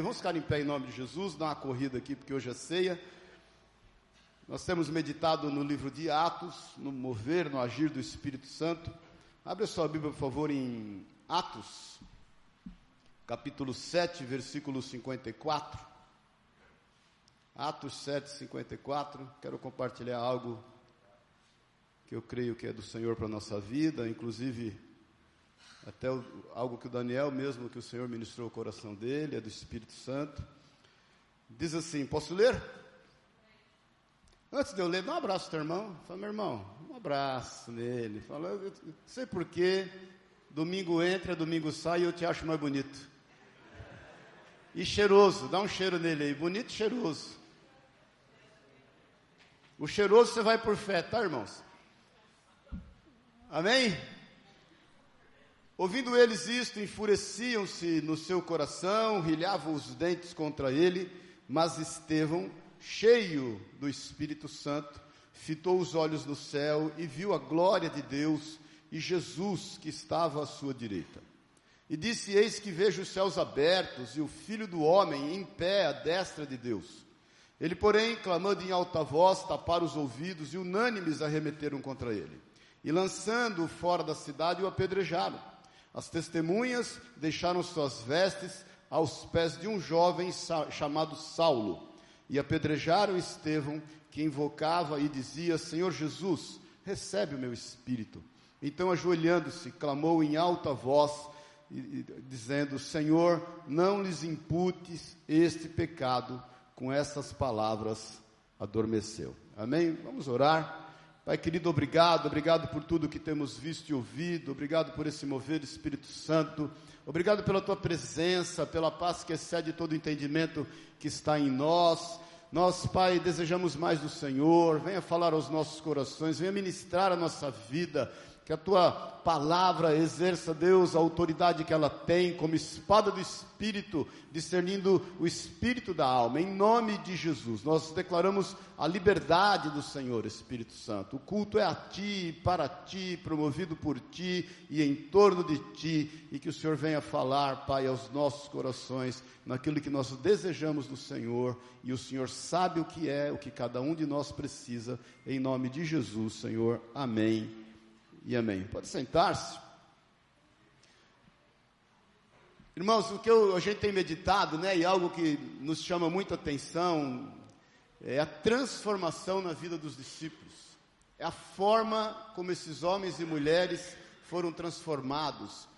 Vamos ficar em pé em nome de Jesus, dar uma corrida aqui, porque hoje é ceia. Nós temos meditado no livro de Atos, no mover, no agir do Espírito Santo. Abre a sua Bíblia, por favor, em Atos, capítulo 7, versículo 54. Atos 7, 54. Quero compartilhar algo que eu creio que é do Senhor para a nossa vida, inclusive até o, algo que o Daniel mesmo, que o Senhor ministrou o coração dele, é do Espírito Santo. Diz assim, posso ler? Antes de eu ler, dá um abraço ao teu irmão. Fala, meu irmão, um abraço nele. Fala, eu sei porquê, domingo entra, domingo sai e eu te acho mais bonito. E cheiroso, dá um cheiro nele aí, bonito e cheiroso. O cheiroso você vai por fé, tá, irmãos? Amém? Ouvindo eles isto, enfureciam-se no seu coração, rilhavam os dentes contra ele, mas Estevão, cheio do Espírito Santo, fitou os olhos no céu e viu a glória de Deus e Jesus que estava à sua direita. E disse: Eis que vejo os céus abertos e o Filho do Homem em pé à destra de Deus. Ele, porém, clamando em alta voz, taparam os ouvidos e unânimes arremeteram contra ele. E lançando-o fora da cidade, o apedrejaram. As testemunhas deixaram suas vestes aos pés de um jovem chamado Saulo e apedrejaram Estevão, que invocava e dizia: Senhor Jesus, recebe o meu espírito. Então, ajoelhando-se, clamou em alta voz, dizendo: Senhor, não lhes imputes este pecado. Com essas palavras, adormeceu. Amém? Vamos orar. Pai querido, obrigado, obrigado por tudo que temos visto e ouvido, obrigado por esse mover Espírito Santo, obrigado pela tua presença, pela paz que excede todo entendimento que está em nós. Nós, Pai, desejamos mais do Senhor, venha falar aos nossos corações, venha ministrar a nossa vida, que a tua palavra exerça, Deus, a autoridade que ela tem, como espada do Espírito, discernindo o Espírito da alma, em nome de Jesus. Nós declaramos a liberdade do Senhor, Espírito Santo. O culto é a Ti, para Ti, promovido por Ti e em torno de Ti, e que o Senhor venha falar, Pai, aos nossos corações, naquilo que nós desejamos do Senhor, e o Senhor sabe o que é, o que cada um de nós precisa, em nome de Jesus, Senhor. Amém e amém. Pode sentar-se. Irmãos, o que eu, a gente tem meditado, né, e algo que nos chama muita atenção, é a transformação na vida dos discípulos. É a forma como esses homens e mulheres foram transformados.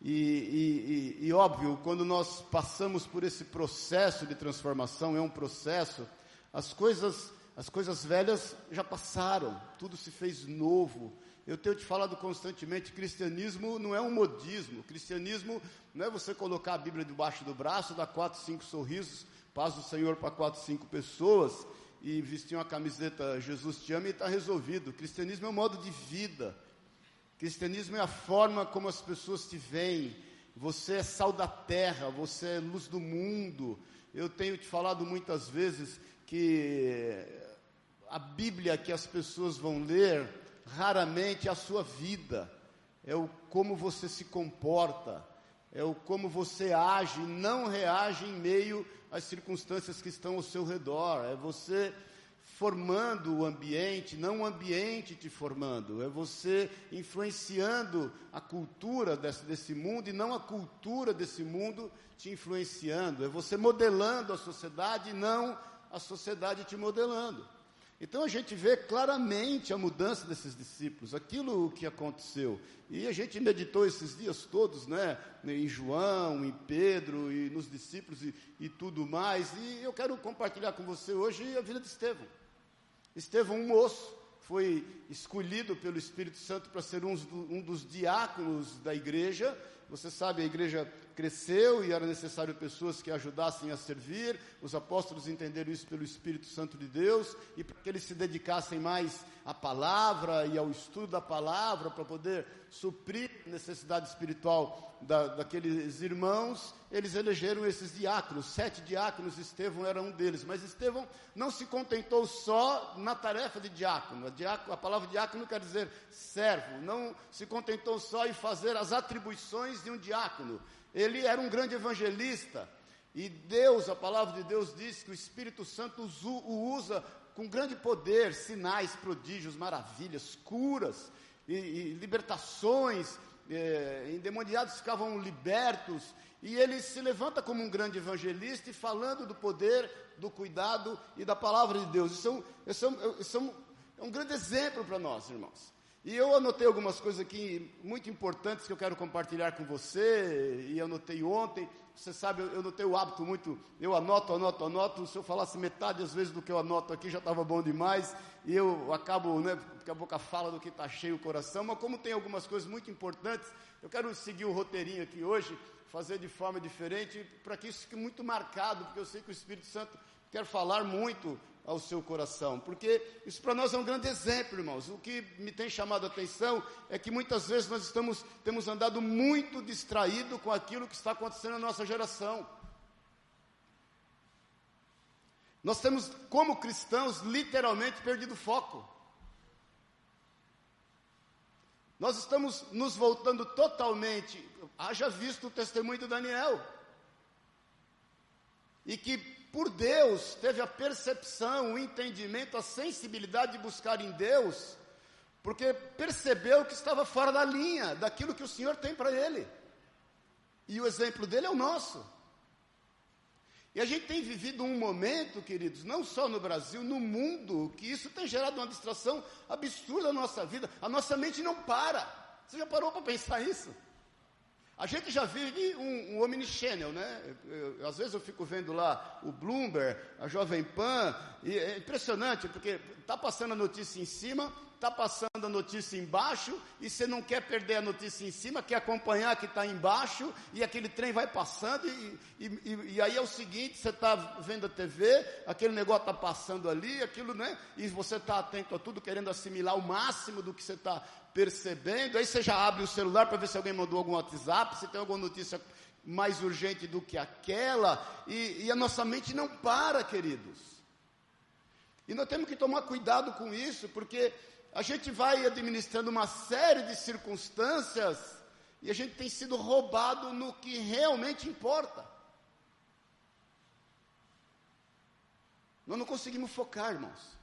E, e, e, e, óbvio, quando nós passamos por esse processo de transformação, é um processo, as coisas, as coisas velhas já passaram, tudo se fez novo, eu tenho te falado constantemente, cristianismo não é um modismo. Cristianismo não é você colocar a Bíblia debaixo do braço, dar quatro, cinco sorrisos, paz do Senhor para quatro, cinco pessoas e vestir uma camiseta Jesus te ama e está resolvido. Cristianismo é um modo de vida. Cristianismo é a forma como as pessoas te veem. Você é sal da terra, você é luz do mundo. Eu tenho te falado muitas vezes que a Bíblia que as pessoas vão ler raramente a sua vida, é o como você se comporta, é o como você age, não reage em meio às circunstâncias que estão ao seu redor, é você formando o ambiente, não o ambiente te formando, é você influenciando a cultura desse, desse mundo e não a cultura desse mundo te influenciando, é você modelando a sociedade e não a sociedade te modelando. Então a gente vê claramente a mudança desses discípulos, aquilo que aconteceu. E a gente meditou esses dias todos, né, em João, em Pedro e nos discípulos e, e tudo mais. E eu quero compartilhar com você hoje a vida de Estevão. Estevão, um moço, foi escolhido pelo Espírito Santo para ser um, um dos diáconos da igreja. Você sabe, a igreja cresceu e era necessário pessoas que ajudassem a servir. Os apóstolos entenderam isso pelo Espírito Santo de Deus e para que eles se dedicassem mais à palavra e ao estudo da palavra para poder suprir a necessidade espiritual da, daqueles irmãos, eles elegeram esses diáconos. Sete diáconos, Estevão era um deles. Mas Estevão não se contentou só na tarefa de diácono. A, diácono, a palavra diácono quer dizer servo. Não se contentou só em fazer as atribuições de um diácono ele era um grande evangelista. E Deus, a palavra de Deus diz que o Espírito Santo o usa com grande poder, sinais, prodígios, maravilhas, curas e, e libertações, é, endemoniados ficavam libertos, e ele se levanta como um grande evangelista e falando do poder, do cuidado e da palavra de Deus. Isso é um, isso é um, isso é um, é um grande exemplo para nós, irmãos. E eu anotei algumas coisas aqui muito importantes que eu quero compartilhar com você, e anotei ontem. Você sabe, eu, eu não tenho o hábito muito, eu anoto, anoto, anoto. Se eu falasse metade às vezes do que eu anoto aqui já estava bom demais, e eu acabo, né, porque a boca fala do que está cheio o coração. Mas como tem algumas coisas muito importantes, eu quero seguir o roteirinho aqui hoje, fazer de forma diferente, para que isso fique muito marcado, porque eu sei que o Espírito Santo quer falar muito ao seu coração, porque isso para nós é um grande exemplo, irmãos. O que me tem chamado a atenção é que muitas vezes nós estamos, temos andado muito distraído com aquilo que está acontecendo na nossa geração. Nós temos, como cristãos, literalmente perdido foco. Nós estamos nos voltando totalmente, haja visto o testemunho de Daniel, e que por Deus, teve a percepção, o entendimento, a sensibilidade de buscar em Deus, porque percebeu que estava fora da linha daquilo que o Senhor tem para ele. E o exemplo dele é o nosso. E a gente tem vivido um momento, queridos, não só no Brasil, no mundo, que isso tem gerado uma distração absurda na nossa vida. A nossa mente não para. Você já parou para pensar isso? A gente já vive um, um omnichannel, né? Eu, eu, às vezes eu fico vendo lá o Bloomberg, a Jovem Pan, e é impressionante, porque está passando a notícia em cima, está passando a notícia embaixo, e você não quer perder a notícia em cima, quer acompanhar que está embaixo, e aquele trem vai passando, e, e, e, aí é o seguinte, você está vendo a TV, aquele negócio está passando ali, aquilo, né? E você está atento a tudo, querendo assimilar o máximo do que você está percebendo, aí você já abre o celular para ver se alguém mandou algum WhatsApp, se tem alguma notícia mais urgente do que aquela, e, e a nossa mente não para, queridos. E nós temos que tomar cuidado com isso, porque a gente vai administrando uma série de circunstâncias e a gente tem sido roubado no que realmente importa. Nós não conseguimos focar, irmãos.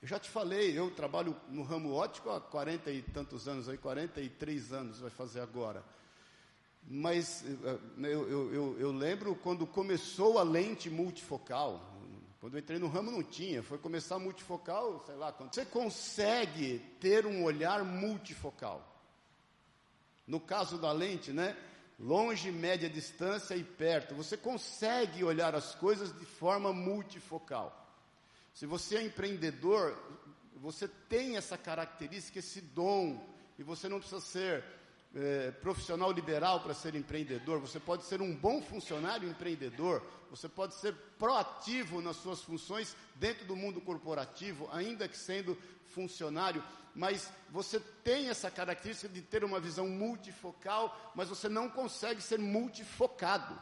Eu já te falei, eu trabalho no ramo óptico há 40 e tantos anos, aí 43 anos vai fazer agora. Mas eh, eu, eu, eu, eu lembro quando começou a lente multifocal, quando eu entrei no ramo não tinha, foi começar multifocal, sei lá, quando você consegue ter um olhar multifocal. No caso da lente, né? Longe, média distância e perto. Você consegue olhar as coisas de forma multifocal. Se você é empreendedor, você tem essa característica, esse dom, e você não precisa ser é, profissional liberal para ser empreendedor, você pode ser um bom funcionário empreendedor, você pode ser proativo nas suas funções dentro do mundo corporativo, ainda que sendo funcionário, mas você tem essa característica de ter uma visão multifocal, mas você não consegue ser multifocado.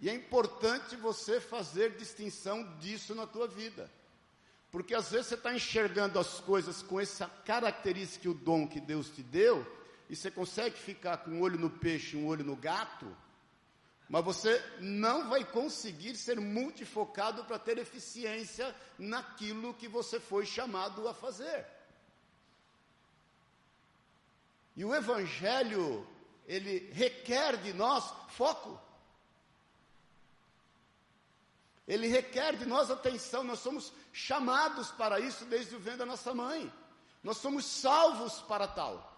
E é importante você fazer distinção disso na tua vida. Porque às vezes você está enxergando as coisas com essa característica e o dom que Deus te deu, e você consegue ficar com um olho no peixe e um olho no gato, mas você não vai conseguir ser multifocado para ter eficiência naquilo que você foi chamado a fazer. E o Evangelho, ele requer de nós foco. Ele requer de nós atenção, nós somos chamados para isso desde o ventre da nossa mãe. Nós somos salvos para tal.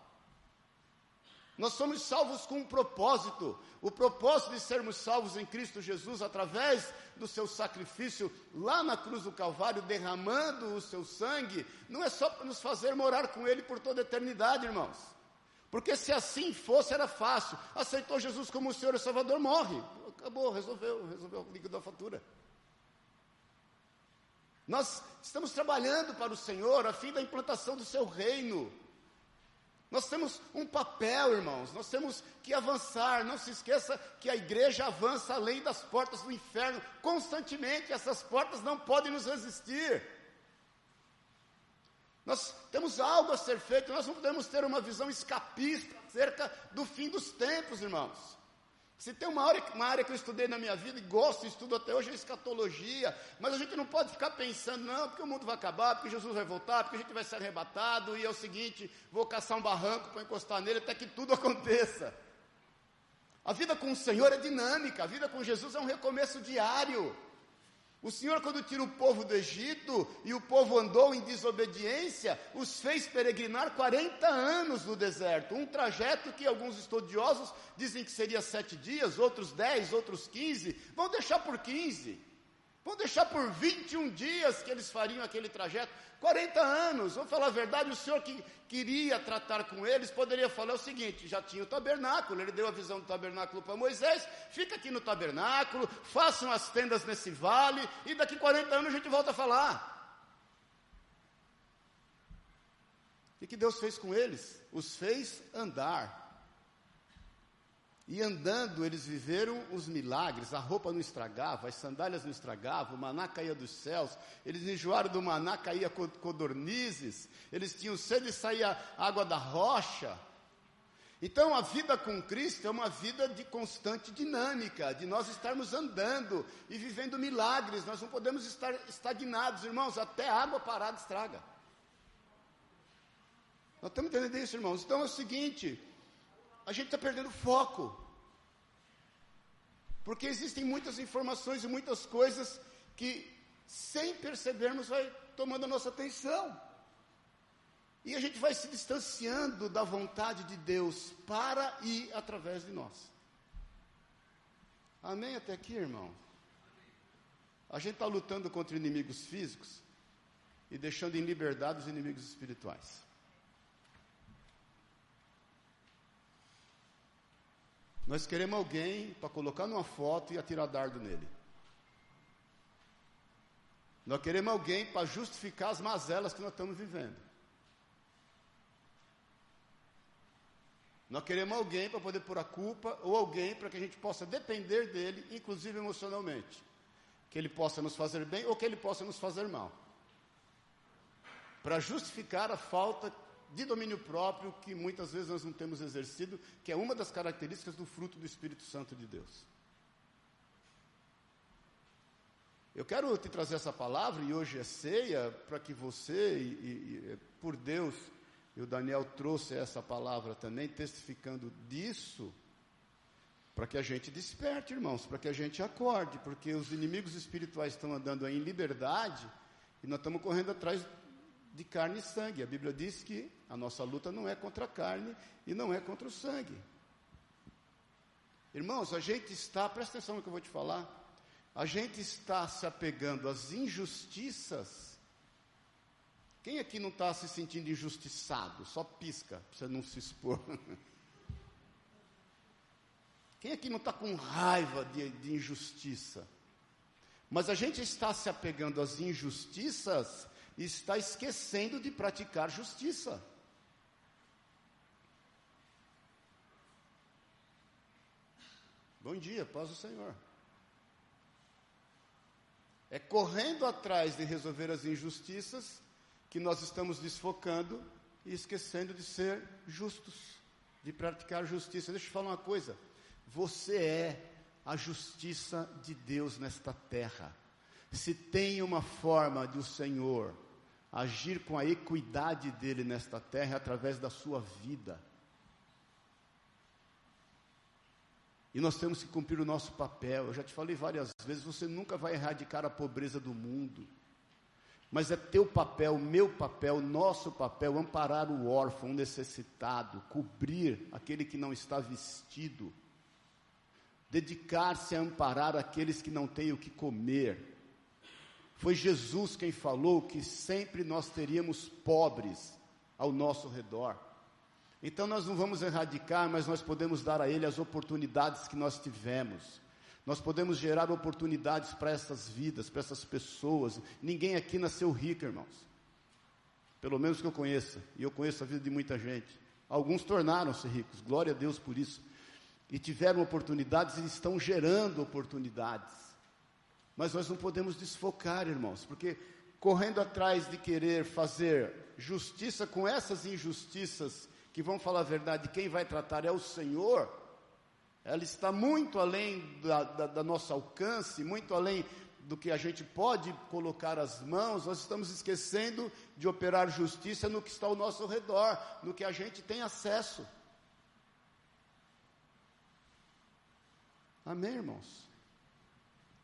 Nós somos salvos com um propósito. O propósito de sermos salvos em Cristo Jesus através do seu sacrifício lá na cruz do Calvário, derramando o seu sangue, não é só para nos fazer morar com Ele por toda a eternidade, irmãos. Porque se assim fosse, era fácil. Aceitou Jesus como o Senhor e Salvador, morre. Acabou, resolveu, resolveu o líquido da fatura. Nós estamos trabalhando para o Senhor a fim da implantação do seu reino. Nós temos um papel, irmãos, nós temos que avançar. Não se esqueça que a igreja avança além das portas do inferno constantemente, essas portas não podem nos resistir. Nós temos algo a ser feito, nós não podemos ter uma visão escapista acerca do fim dos tempos, irmãos. Se tem uma área, uma área que eu estudei na minha vida e gosto, estudo até hoje, é escatologia. Mas a gente não pode ficar pensando, não, porque o mundo vai acabar, porque Jesus vai voltar, porque a gente vai ser arrebatado, e é o seguinte, vou caçar um barranco para encostar nele até que tudo aconteça. A vida com o Senhor é dinâmica, a vida com Jesus é um recomeço diário. O Senhor, quando tira o povo do Egito e o povo andou em desobediência, os fez peregrinar 40 anos no deserto. Um trajeto que alguns estudiosos dizem que seria sete dias, outros 10, outros 15. Vão deixar por 15. Vão deixar por 21 dias que eles fariam aquele trajeto. 40 anos, vamos falar a verdade, o Senhor que queria tratar com eles, poderia falar o seguinte: já tinha o tabernáculo, ele deu a visão do tabernáculo para Moisés, fica aqui no tabernáculo, façam as tendas nesse vale, e daqui 40 anos a gente volta a falar. O que Deus fez com eles? Os fez andar. E andando, eles viveram os milagres, a roupa não estragava, as sandálias não estragavam, o maná caía dos céus, eles enjoaram do maná, caía codornizes, eles tinham sede e saía água da rocha. Então a vida com Cristo é uma vida de constante dinâmica, de nós estarmos andando e vivendo milagres, nós não podemos estar estagnados, irmãos, até água parada estraga. Nós estamos entendendo isso, irmãos? Então é o seguinte, a gente está perdendo foco. Porque existem muitas informações e muitas coisas que, sem percebermos, vai tomando a nossa atenção. E a gente vai se distanciando da vontade de Deus para e através de nós. Amém até aqui, irmão? A gente está lutando contra inimigos físicos e deixando em liberdade os inimigos espirituais. Nós queremos alguém para colocar numa foto e atirar dardo nele. Nós queremos alguém para justificar as mazelas que nós estamos vivendo. Nós queremos alguém para poder pôr a culpa, ou alguém para que a gente possa depender dele, inclusive emocionalmente. Que ele possa nos fazer bem ou que ele possa nos fazer mal. Para justificar a falta de domínio próprio que muitas vezes nós não temos exercido, que é uma das características do fruto do Espírito Santo de Deus. Eu quero te trazer essa palavra, e hoje é ceia, para que você, e, e, por Deus, e o Daniel trouxe essa palavra também, testificando disso, para que a gente desperte, irmãos, para que a gente acorde, porque os inimigos espirituais estão andando aí em liberdade, e nós estamos correndo atrás de carne e sangue. A Bíblia diz que a nossa luta não é contra a carne e não é contra o sangue. Irmãos, a gente está, presta atenção no que eu vou te falar, a gente está se apegando às injustiças. Quem aqui não está se sentindo injustiçado? Só pisca, para você não se expor. Quem aqui não está com raiva de, de injustiça? Mas a gente está se apegando às injustiças está esquecendo de praticar justiça. Bom dia, paz do Senhor. É correndo atrás de resolver as injustiças que nós estamos desfocando e esquecendo de ser justos, de praticar justiça. Deixa eu falar uma coisa. Você é a justiça de Deus nesta terra. Se tem uma forma de o Senhor agir com a equidade dele nesta terra através da sua vida. E nós temos que cumprir o nosso papel. Eu já te falei várias vezes, você nunca vai erradicar a pobreza do mundo. Mas é teu papel, meu papel, nosso papel amparar o órfão, o necessitado, cobrir aquele que não está vestido, dedicar-se a amparar aqueles que não têm o que comer, foi Jesus quem falou que sempre nós teríamos pobres ao nosso redor. Então nós não vamos erradicar, mas nós podemos dar a Ele as oportunidades que nós tivemos. Nós podemos gerar oportunidades para essas vidas, para essas pessoas. Ninguém aqui nasceu rico, irmãos. Pelo menos que eu conheça. E eu conheço a vida de muita gente. Alguns tornaram-se ricos, glória a Deus por isso. E tiveram oportunidades e estão gerando oportunidades. Mas nós não podemos desfocar, irmãos, porque correndo atrás de querer fazer justiça com essas injustiças que vão falar a verdade, quem vai tratar é o Senhor, ela está muito além da, da, da nosso alcance, muito além do que a gente pode colocar as mãos, nós estamos esquecendo de operar justiça no que está ao nosso redor, no que a gente tem acesso. Amém, irmãos?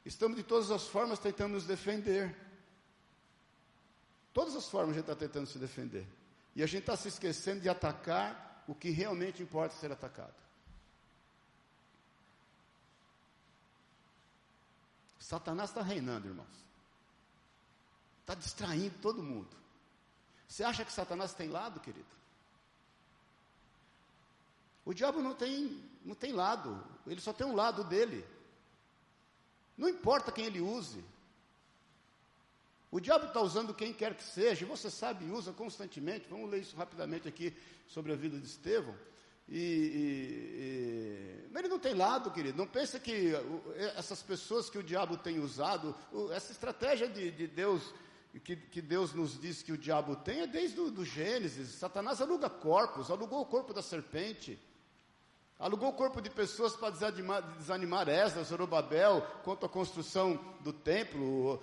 Estamos de todas as formas tentando nos defender. Todas as formas a gente está tentando se defender. E a gente está se esquecendo de atacar o que realmente importa ser atacado. Satanás está reinando, irmãos. Está distraindo todo mundo. Você acha que Satanás tem lado, querido? O diabo não tem, não tem lado, ele só tem um lado dele. Não importa quem ele use. O diabo está usando quem quer que seja, você sabe, usa constantemente. Vamos ler isso rapidamente aqui sobre a vida de Estevão. E, e, e, mas ele não tem lado, querido. Não pensa que essas pessoas que o diabo tem usado, essa estratégia de, de Deus, que, que, Deus nos diz que o diabo tem, é desde o do Gênesis. Satanás aluga corpos, alugou o corpo da serpente. Alugou o corpo de pessoas para desanimar, desanimar Esdras, Zorobabel, quanto à construção do templo.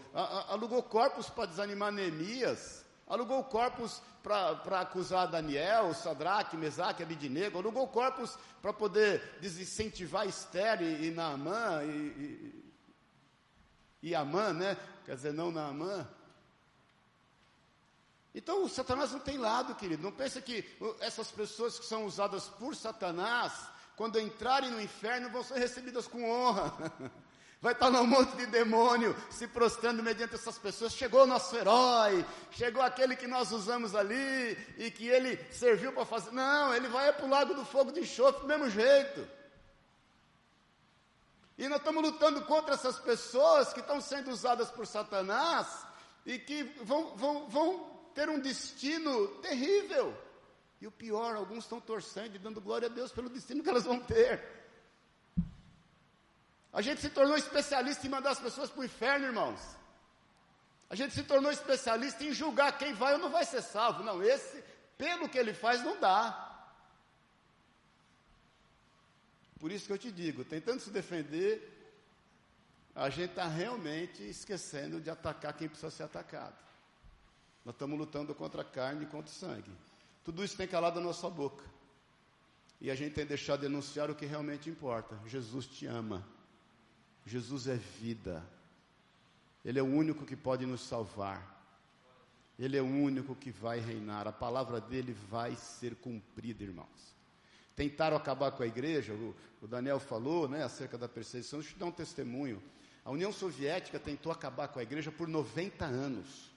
Alugou corpos para desanimar Neemias. Alugou corpos para acusar Daniel, Sadraque, Mesaque, Abidinego. Alugou corpos para poder desincentivar Esther e, e Naamã. E, e, e Amã, né? Quer dizer, não Naamã. Então, o Satanás não tem lado, querido. Não pense que essas pessoas que são usadas por Satanás, quando entrarem no inferno, vão ser recebidas com honra. Vai estar lá um monte de demônio se prostrando mediante essas pessoas. Chegou o nosso herói, chegou aquele que nós usamos ali e que ele serviu para fazer. Não, ele vai para o lago do fogo de enxofre do mesmo jeito. E nós estamos lutando contra essas pessoas que estão sendo usadas por Satanás e que vão, vão, vão ter um destino terrível. E o pior, alguns estão torcendo e dando glória a Deus pelo destino que elas vão ter. A gente se tornou especialista em mandar as pessoas para o inferno, irmãos. A gente se tornou especialista em julgar quem vai ou não vai ser salvo. Não, esse, pelo que ele faz, não dá. Por isso que eu te digo, tentando se defender, a gente está realmente esquecendo de atacar quem precisa ser atacado. Nós estamos lutando contra a carne e contra o sangue. Tudo isso tem calado a nossa boca. E a gente tem deixado de denunciar o que realmente importa. Jesus te ama. Jesus é vida. Ele é o único que pode nos salvar. Ele é o único que vai reinar. A palavra dele vai ser cumprida, irmãos. Tentaram acabar com a igreja, o, o Daniel falou né, acerca da perseguição. Deixa eu te dar um testemunho. A União Soviética tentou acabar com a igreja por 90 anos.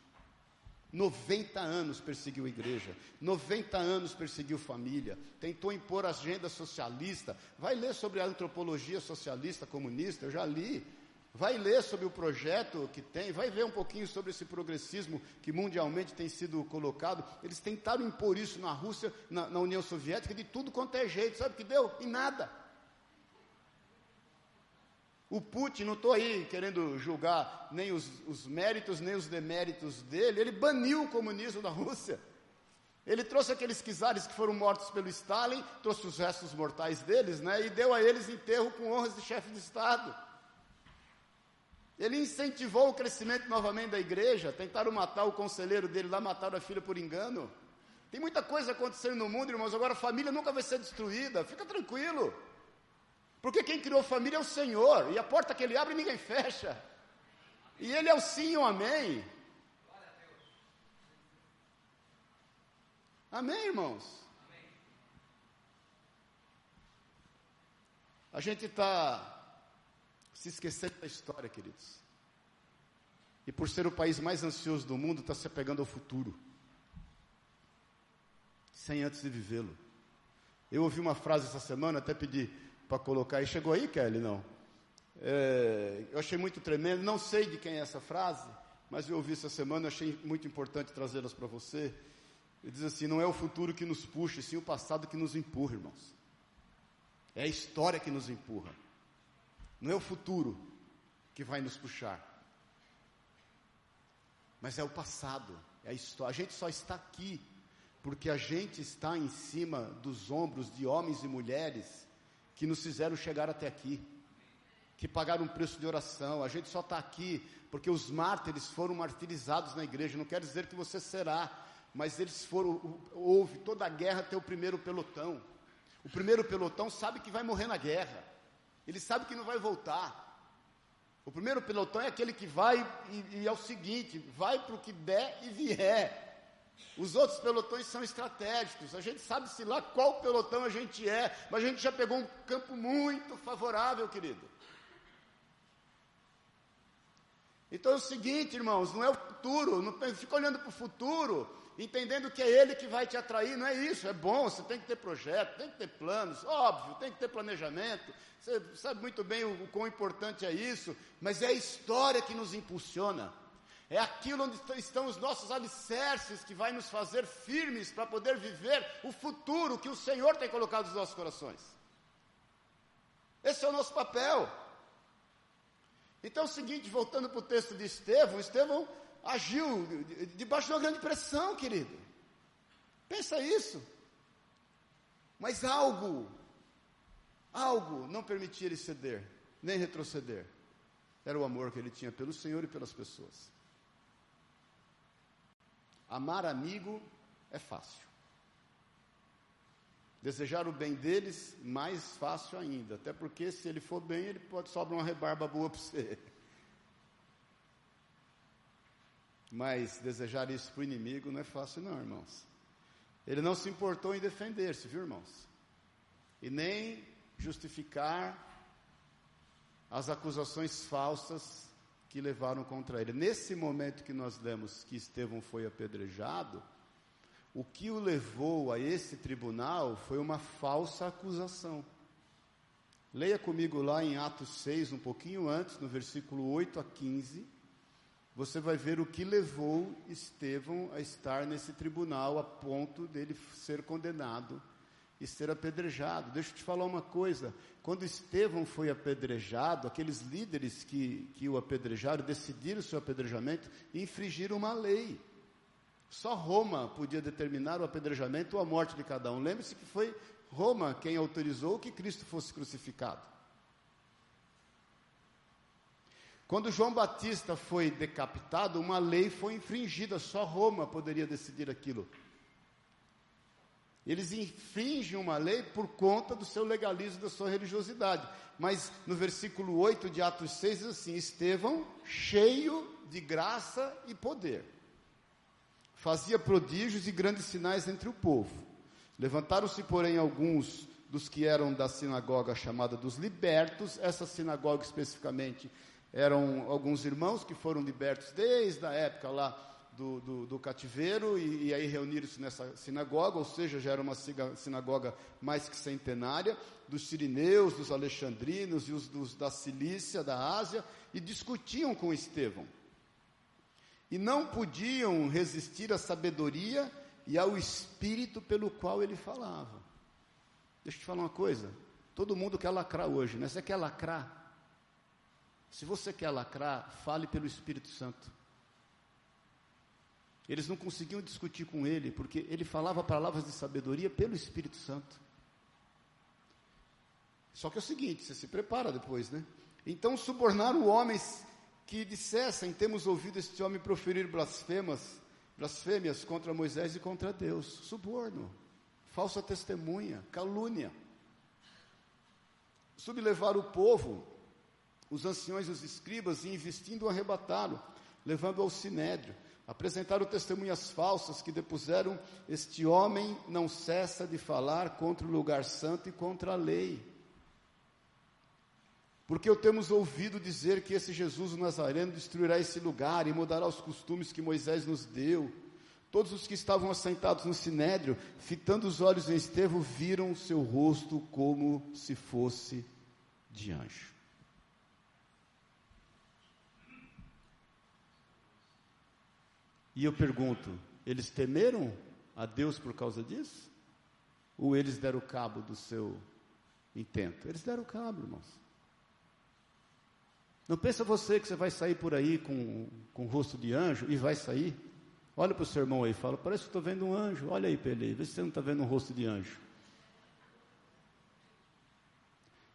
90 anos perseguiu a igreja, 90 anos perseguiu família, tentou impor agenda socialista. Vai ler sobre a antropologia socialista comunista, eu já li. Vai ler sobre o projeto que tem, vai ver um pouquinho sobre esse progressismo que mundialmente tem sido colocado. Eles tentaram impor isso na Rússia, na, na União Soviética, de tudo quanto é jeito. Sabe o que deu? Em nada. O Putin, não estou aí querendo julgar nem os, os, méritos nem os deméritos dele, ele baniu o comunismo da Rússia. Ele trouxe aqueles czares que foram mortos pelo Stalin, trouxe os restos mortais deles, né, e deu a eles enterro com honras de chefe de Estado. Ele incentivou o crescimento novamente da igreja, tentaram matar o conselheiro dele lá, mataram a filha por engano. Tem muita coisa acontecendo no mundo, irmãos, agora a família nunca vai ser destruída, fica tranquilo. Porque quem criou família é o Senhor, e a porta que Ele abre ninguém fecha. E Ele é o sim e o amém. Amém, irmãos? A gente está se esquecendo da história, queridos. E por ser o país mais ansioso do mundo, está se apegando ao futuro, sem antes de vivê-lo. Eu ouvi uma frase essa semana, até pedi para colocar. E chegou aí, Kelly? Não. É, eu achei muito tremendo. Não sei de quem é essa frase, mas eu ouvi essa semana. Achei muito importante trazê-las para você. Ele diz assim: não é o futuro que nos puxa, sim o passado que nos empurra, irmãos. É a história que nos empurra. Não é o futuro que vai nos puxar. Mas é o passado, é a história. A gente só está aqui porque a gente está em cima dos ombros de homens e mulheres que nos fizeram chegar até aqui, que pagaram um preço de oração. A gente só está aqui porque os mártires foram martirizados na igreja. Não quer dizer que você será, mas eles foram. Houve toda a guerra até o primeiro pelotão. O primeiro pelotão sabe que vai morrer na guerra, ele sabe que não vai voltar. O primeiro pelotão é aquele que vai e, e é o seguinte: vai para o que der e vier. Os outros pelotões são estratégicos. A gente sabe se lá qual pelotão a gente é, mas a gente já pegou um campo muito favorável, querido. Então é o seguinte, irmãos, não é o futuro, não fica olhando para o futuro, entendendo que é ele que vai te atrair, não é isso, é bom, você tem que ter projeto, tem que ter planos, óbvio, tem que ter planejamento, você sabe muito bem o, o quão importante é isso, mas é a história que nos impulsiona. É aquilo onde estão os nossos alicerces que vai nos fazer firmes para poder viver o futuro que o Senhor tem colocado nos nossos corações. Esse é o nosso papel. Então é o seguinte, voltando para o texto de Estevão, Estevão agiu debaixo de uma grande pressão, querido. Pensa isso. Mas algo, algo não permitia ele ceder, nem retroceder. Era o amor que ele tinha pelo Senhor e pelas pessoas. Amar amigo é fácil. Desejar o bem deles, mais fácil ainda. Até porque se ele for bem, ele pode sobrar uma rebarba boa para você. Mas desejar isso para o inimigo não é fácil, não, irmãos. Ele não se importou em defender-se, viu, irmãos? E nem justificar as acusações falsas que levaram contra ele. Nesse momento que nós lemos que Estevão foi apedrejado, o que o levou a esse tribunal foi uma falsa acusação. Leia comigo lá em Atos 6, um pouquinho antes, no versículo 8 a 15. Você vai ver o que levou Estevão a estar nesse tribunal a ponto dele ser condenado e ser apedrejado. Deixa eu te falar uma coisa: quando Estevão foi apedrejado, aqueles líderes que, que o apedrejaram decidiram o seu apedrejamento e infringiram uma lei. Só Roma podia determinar o apedrejamento ou a morte de cada um. Lembre-se que foi Roma quem autorizou que Cristo fosse crucificado. Quando João Batista foi decapitado, uma lei foi infringida, só Roma poderia decidir aquilo. Eles infringem uma lei por conta do seu legalismo, da sua religiosidade. Mas no versículo 8 de Atos 6 diz assim: Estevão, cheio de graça e poder, fazia prodígios e grandes sinais entre o povo. Levantaram-se, porém, alguns dos que eram da sinagoga chamada dos libertos, essa sinagoga especificamente eram alguns irmãos que foram libertos desde a época lá do, do, do cativeiro e, e aí reuniram-se nessa sinagoga, ou seja, já era uma sinagoga mais que centenária, dos sirineus, dos alexandrinos e os dos, da Cilícia, da Ásia, e discutiam com Estevão. E não podiam resistir à sabedoria e ao espírito pelo qual ele falava. Deixa eu te falar uma coisa. Todo mundo quer lacrar hoje, né? Você quer lacrar? Se você quer lacrar, fale pelo Espírito Santo. Eles não conseguiam discutir com ele, porque ele falava palavras de sabedoria pelo Espírito Santo. Só que é o seguinte, você se prepara depois, né? Então subornaram homens que dissessem: temos ouvido este homem proferir blasfemas, blasfêmias contra Moisés e contra Deus. Suborno, falsa testemunha, calúnia. Sublevaram o povo, os anciões e os escribas, e investindo arrebatá-lo, levando ao sinédrio apresentaram testemunhas falsas que depuseram: Este homem não cessa de falar contra o lugar santo e contra a lei. Porque eu temos ouvido dizer que esse Jesus o Nazareno destruirá esse lugar e mudará os costumes que Moisés nos deu. Todos os que estavam assentados no sinédrio, fitando os olhos em Estevão, viram seu rosto como se fosse de anjo. E eu pergunto: eles temeram a Deus por causa disso? Ou eles deram cabo do seu intento? Eles deram cabo, irmãos. Não pensa você que você vai sair por aí com, com o rosto de anjo e vai sair. Olha para o seu irmão aí e fala: Parece que estou vendo um anjo. Olha aí para ele, vê se você não está vendo um rosto de anjo.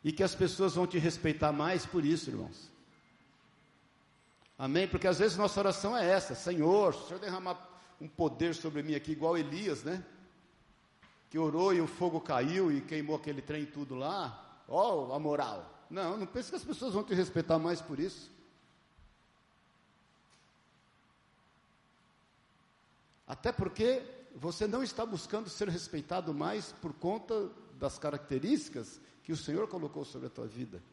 E que as pessoas vão te respeitar mais por isso, irmãos. Amém? Porque às vezes nossa oração é essa: Senhor, se o Senhor derramar um poder sobre mim aqui, igual Elias, né? Que orou e o fogo caiu e queimou aquele trem tudo lá. Ó, oh, a moral. Não, não pense que as pessoas vão te respeitar mais por isso. Até porque você não está buscando ser respeitado mais por conta das características que o Senhor colocou sobre a tua vida.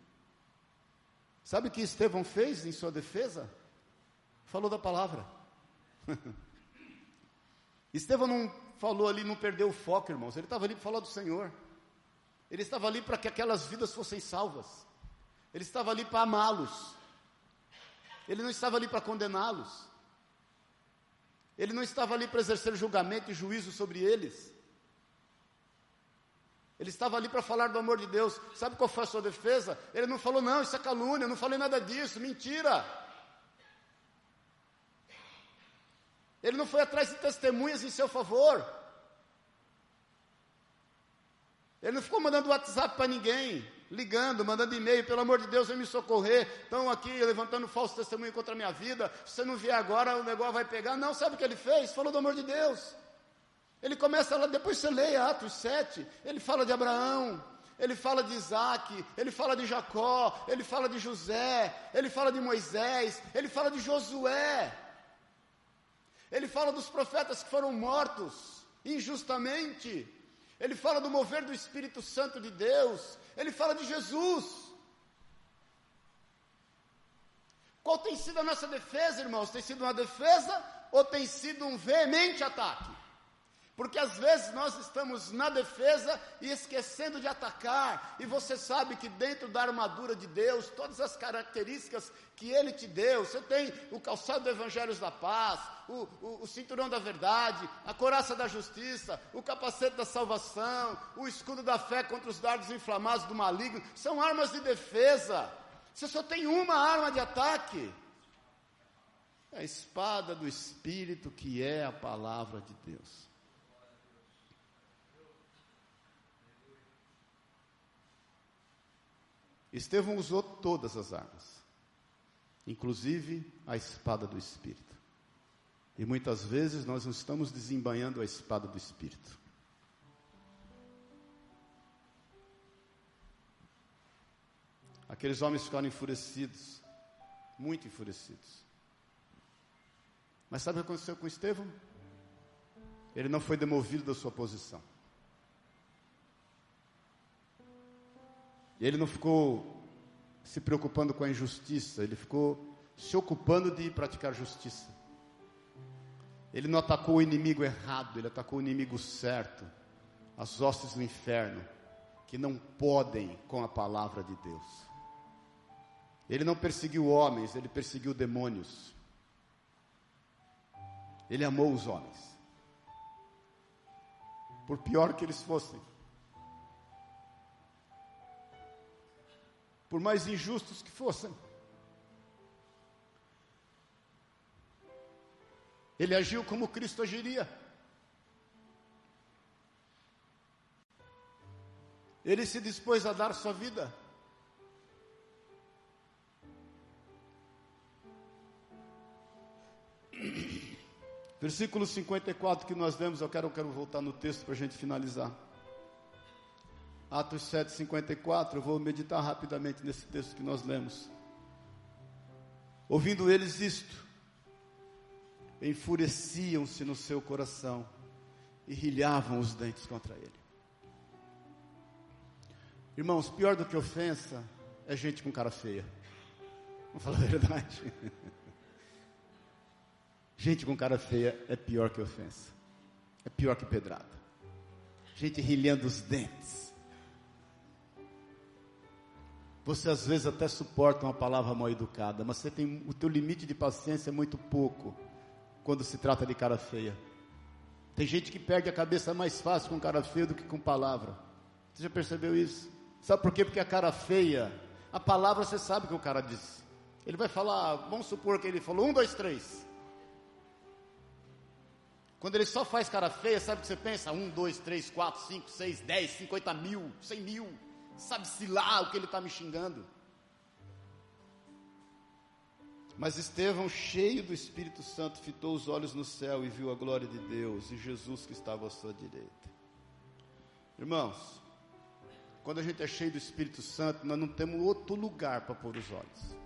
Sabe o que Estevão fez em sua defesa? Falou da palavra. Estevão não falou ali, não perdeu o foco, irmãos. Ele estava ali para falar do Senhor. Ele estava ali para que aquelas vidas fossem salvas. Ele estava ali para amá-los. Ele não estava ali para condená-los. Ele não estava ali para exercer julgamento e juízo sobre eles. Ele estava ali para falar do amor de Deus. Sabe qual foi a sua defesa? Ele não falou, não, isso é calúnia, eu não falei nada disso, mentira. Ele não foi atrás de testemunhas em seu favor. Ele não ficou mandando WhatsApp para ninguém, ligando, mandando e-mail, pelo amor de Deus, vem me socorrer. Estão aqui levantando falso testemunho contra a minha vida. Se você não vier agora, o negócio vai pegar. Não, sabe o que ele fez? Falou do amor de Deus. Ele começa lá, depois você lê Atos 7, ele fala de Abraão, ele fala de Isaac, ele fala de Jacó, ele fala de José, ele fala de Moisés, ele fala de Josué. Ele fala dos profetas que foram mortos injustamente. Ele fala do mover do Espírito Santo de Deus. Ele fala de Jesus. Qual tem sido a nossa defesa, irmãos? Tem sido uma defesa ou tem sido um veemente ataque? Porque às vezes nós estamos na defesa e esquecendo de atacar, e você sabe que dentro da armadura de Deus, todas as características que Ele te deu, você tem o calçado do Evangelho da Paz, o, o, o cinturão da verdade, a coraça da justiça, o capacete da salvação, o escudo da fé contra os dardos inflamados do maligno, são armas de defesa. Você só tem uma arma de ataque. É a espada do Espírito, que é a palavra de Deus. Estevão usou todas as armas, inclusive a espada do Espírito. E muitas vezes nós não estamos desembanhando a espada do Espírito. Aqueles homens ficaram enfurecidos, muito enfurecidos. Mas sabe o que aconteceu com Estevão? Ele não foi demovido da sua posição. E ele não ficou se preocupando com a injustiça, ele ficou se ocupando de praticar justiça. Ele não atacou o inimigo errado, ele atacou o inimigo certo, as hostes do inferno, que não podem com a palavra de Deus. Ele não perseguiu homens, ele perseguiu demônios. Ele amou os homens, por pior que eles fossem. Por mais injustos que fossem. Ele agiu como Cristo agiria. Ele se dispôs a dar sua vida. Versículo 54 que nós lemos, eu quero, eu quero voltar no texto para a gente finalizar. Atos 7, 54, eu vou meditar rapidamente nesse texto que nós lemos. Ouvindo eles isto, enfureciam-se no seu coração e rilhavam os dentes contra ele. Irmãos, pior do que ofensa é gente com cara feia. Vamos falar a verdade. Gente com cara feia é pior que ofensa. É pior que pedrada. Gente rilhando os dentes você às vezes até suporta uma palavra mal educada, mas você tem o teu limite de paciência é muito pouco quando se trata de cara feia. Tem gente que perde a cabeça mais fácil com cara feia do que com palavra. Você já percebeu isso? Sabe por quê? Porque a cara feia, a palavra você sabe o que o cara disse. Ele vai falar, vamos supor que ele falou um, dois, três. Quando ele só faz cara feia, sabe o que você pensa? Um, dois, três, quatro, cinco, seis, dez, cinquenta mil, cem mil. Sabe-se lá o que ele está me xingando. Mas Estevão, cheio do Espírito Santo, fitou os olhos no céu e viu a glória de Deus e Jesus que estava à sua direita. Irmãos, quando a gente é cheio do Espírito Santo, nós não temos outro lugar para pôr os olhos.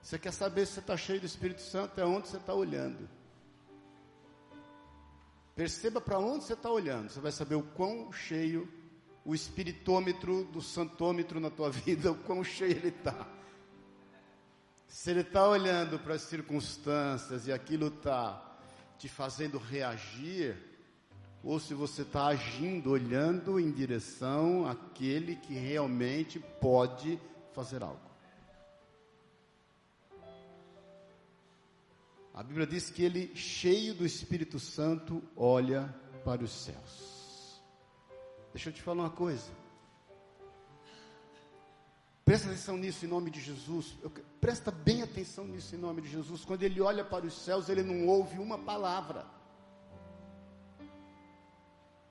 Você quer saber se você está cheio do Espírito Santo? É onde você está olhando. Perceba para onde você está olhando. Você vai saber o quão cheio o espiritômetro do santômetro na tua vida, o quão cheio ele está. Se ele está olhando para as circunstâncias e aquilo está te fazendo reagir, ou se você está agindo, olhando em direção àquele que realmente pode fazer algo. A Bíblia diz que ele, cheio do Espírito Santo, olha para os céus. Deixa eu te falar uma coisa. Presta atenção nisso em nome de Jesus. Eu, presta bem atenção nisso em nome de Jesus. Quando ele olha para os céus, ele não ouve uma palavra.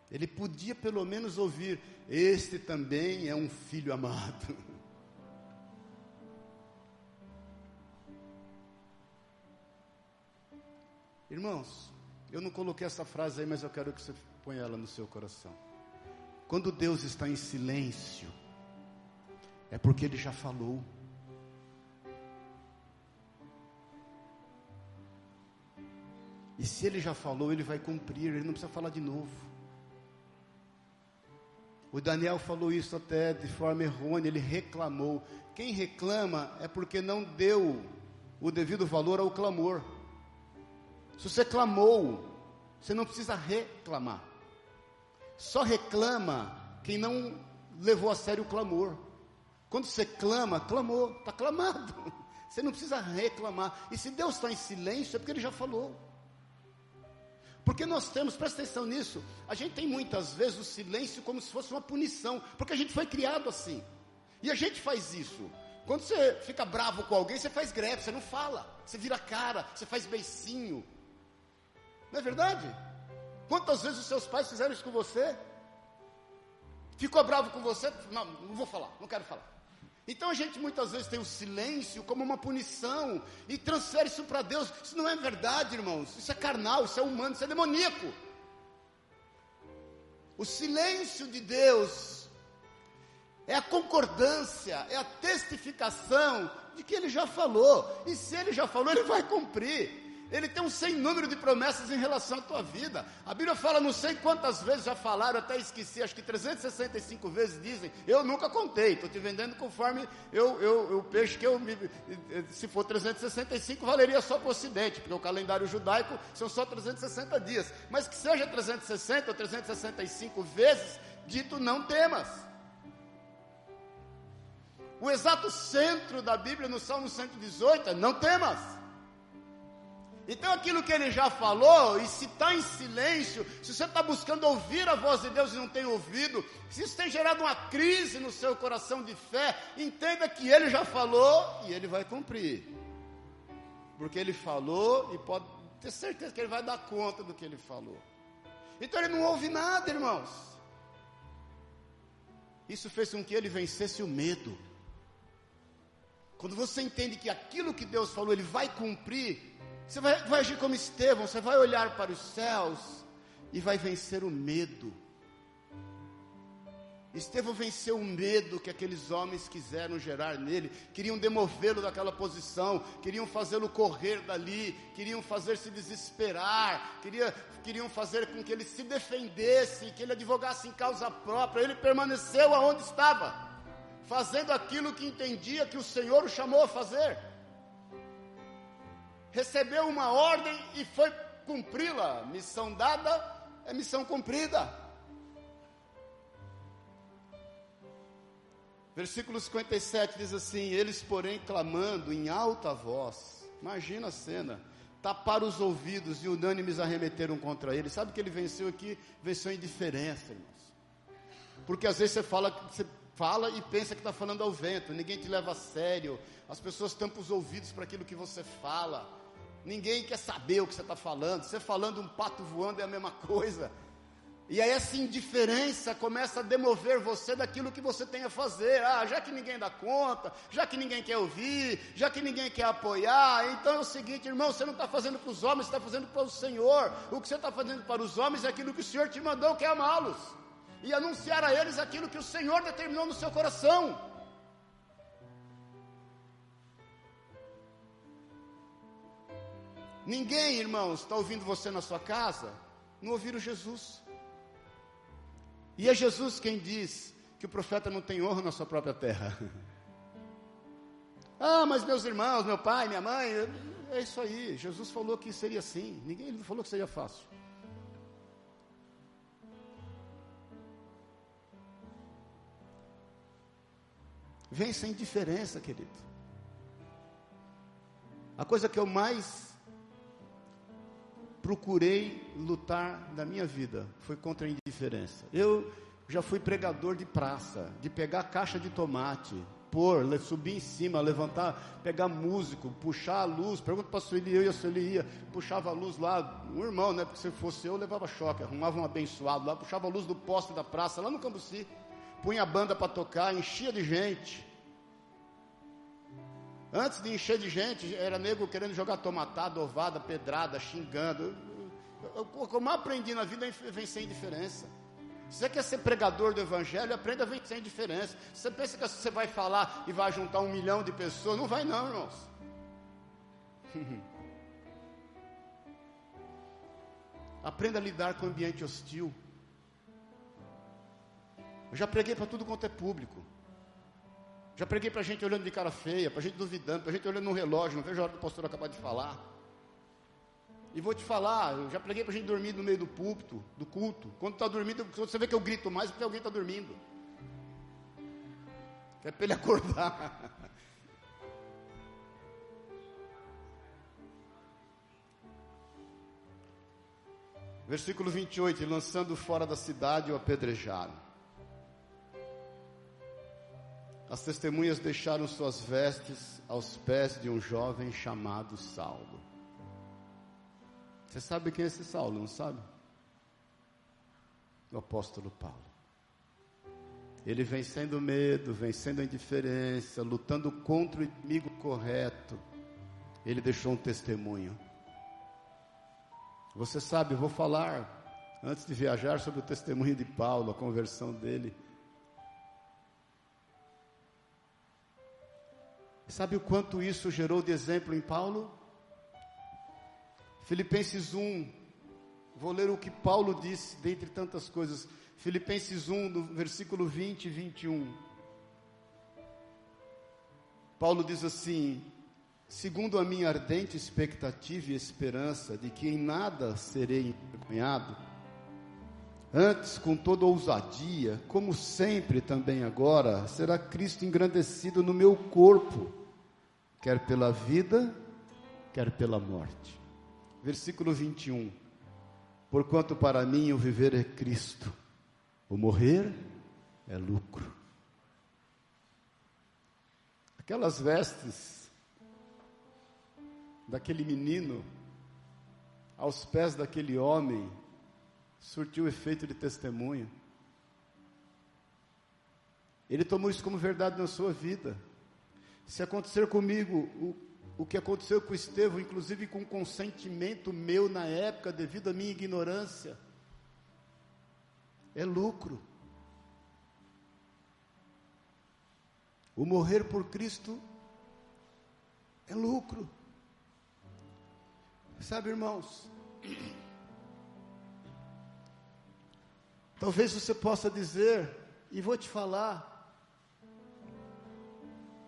Ele podia pelo menos ouvir: Este também é um filho amado. Irmãos, eu não coloquei essa frase aí, mas eu quero que você ponha ela no seu coração. Quando Deus está em silêncio, é porque Ele já falou. E se Ele já falou, Ele vai cumprir, Ele não precisa falar de novo. O Daniel falou isso até de forma errônea, ele reclamou. Quem reclama é porque não deu o devido valor ao clamor. Se você clamou, você não precisa reclamar. Só reclama quem não levou a sério o clamor. Quando você clama, clamou, está clamado. Você não precisa reclamar. E se Deus está em silêncio, é porque Ele já falou. Porque nós temos, presta atenção nisso, a gente tem muitas vezes o silêncio como se fosse uma punição, porque a gente foi criado assim. E a gente faz isso. Quando você fica bravo com alguém, você faz greve, você não fala, você vira cara, você faz beicinho. Não é verdade? Quantas vezes os seus pais fizeram isso com você? Ficou bravo com você? Não, não vou falar, não quero falar. Então a gente muitas vezes tem o silêncio como uma punição e transfere isso para Deus. Isso não é verdade, irmãos. Isso é carnal, isso é humano, isso é demoníaco. O silêncio de Deus é a concordância, é a testificação de que Ele já falou. E se Ele já falou, Ele vai cumprir. Ele tem um sem número de promessas em relação à tua vida. A Bíblia fala, não sei quantas vezes já falaram, até esqueci, acho que 365 vezes dizem. Eu nunca contei, estou te vendendo conforme eu, eu, o peixe que eu me. Se for 365, valeria só para o Ocidente, porque o calendário judaico são só 360 dias. Mas que seja 360 ou 365 vezes, dito não temas. O exato centro da Bíblia no Salmo 118 é não temas. Então aquilo que ele já falou, e se está em silêncio, se você está buscando ouvir a voz de Deus e não tem ouvido, se isso tem gerado uma crise no seu coração de fé, entenda que ele já falou e ele vai cumprir. Porque ele falou e pode ter certeza que ele vai dar conta do que ele falou. Então ele não ouve nada, irmãos. Isso fez com que ele vencesse o medo. Quando você entende que aquilo que Deus falou, ele vai cumprir, você vai, vai agir como Estevão, você vai olhar para os céus e vai vencer o medo. Estevão venceu o medo que aqueles homens quiseram gerar nele, queriam demovê-lo daquela posição, queriam fazê-lo correr dali, queriam fazer se desesperar, queria, queriam fazer com que ele se defendesse, que ele advogasse em causa própria. Ele permaneceu aonde estava, fazendo aquilo que entendia que o Senhor o chamou a fazer recebeu uma ordem e foi cumpri-la. Missão dada é missão cumprida. Versículo 57 diz assim: Eles, porém, clamando em alta voz, imagina a cena, taparam os ouvidos e unânimes arremeteram contra ele. Sabe que ele venceu aqui? Venceu indiferença, irmãos. Porque às vezes você fala, você fala e pensa que está falando ao vento, ninguém te leva a sério, as pessoas tampam os ouvidos para aquilo que você fala. Ninguém quer saber o que você está falando. Você falando um pato voando é a mesma coisa. E aí essa indiferença começa a demover você daquilo que você tem a fazer. Ah, já que ninguém dá conta, já que ninguém quer ouvir, já que ninguém quer apoiar, então é o seguinte, irmão, você não está fazendo para os homens, você está fazendo para o Senhor. O que você está fazendo para os homens é aquilo que o Senhor te mandou, que é amá-los. E anunciar a eles aquilo que o Senhor determinou no seu coração. Ninguém, irmãos, está ouvindo você na sua casa, não ouviram Jesus. E é Jesus quem diz que o profeta não tem honra na sua própria terra. ah, mas meus irmãos, meu pai, minha mãe, é isso aí. Jesus falou que seria assim. Ninguém ele falou que seria fácil. Vem sem diferença, querido. A coisa que eu mais procurei lutar na minha vida foi contra a indiferença. Eu já fui pregador de praça, de pegar caixa de tomate, pôr, subir em cima, levantar, pegar músico, puxar a luz. Pergunta para a Sueli, eu e a Sueli ia, puxava a luz lá, um irmão, né? Porque se fosse eu, levava choque, arrumava um abençoado lá, puxava a luz do poste da praça, lá no Cambuci, punha a banda para tocar, enchia de gente. Antes de encher de gente, era nego querendo jogar tomatada, ovada, pedrada, xingando. O que eu mais aprendi na vida é vencer a indiferença. Você quer ser pregador do evangelho, aprenda a vencer indiferença. Você pensa que você vai falar e vai juntar um milhão de pessoas? Não vai não, irmãos. Aprenda a lidar com o ambiente hostil. Eu já preguei para tudo quanto é público. Já preguei para gente olhando de cara feia, para gente duvidando, para gente olhando no relógio, não vejo a hora do pastor acabar de falar. E vou te falar, eu já preguei para gente dormir no meio do púlpito, do culto. Quando está dormindo, você vê que eu grito mais porque alguém está dormindo. É para ele acordar. Versículo 28, lançando fora da cidade o apedrejaram. As testemunhas deixaram suas vestes aos pés de um jovem chamado Saulo. Você sabe quem é esse Saulo, não sabe? O apóstolo Paulo. Ele vencendo o medo, vencendo a indiferença, lutando contra o inimigo correto. Ele deixou um testemunho. Você sabe, vou falar antes de viajar sobre o testemunho de Paulo, a conversão dele. Sabe o quanto isso gerou de exemplo em Paulo? Filipenses 1, vou ler o que Paulo disse, dentre tantas coisas. Filipenses 1, no versículo 20 e 21. Paulo diz assim: segundo a minha ardente expectativa e esperança de que em nada serei envergonhado, antes com toda ousadia, como sempre também agora, será Cristo engrandecido no meu corpo quer pela vida, quer pela morte. Versículo 21. Porquanto para mim o viver é Cristo, o morrer é lucro. Aquelas vestes daquele menino aos pés daquele homem surtiu efeito de testemunho. Ele tomou isso como verdade na sua vida. Se acontecer comigo o, o que aconteceu com Estevão, inclusive com consentimento meu na época, devido à minha ignorância, é lucro. O morrer por Cristo é lucro. Sabe, irmãos, talvez você possa dizer, e vou te falar,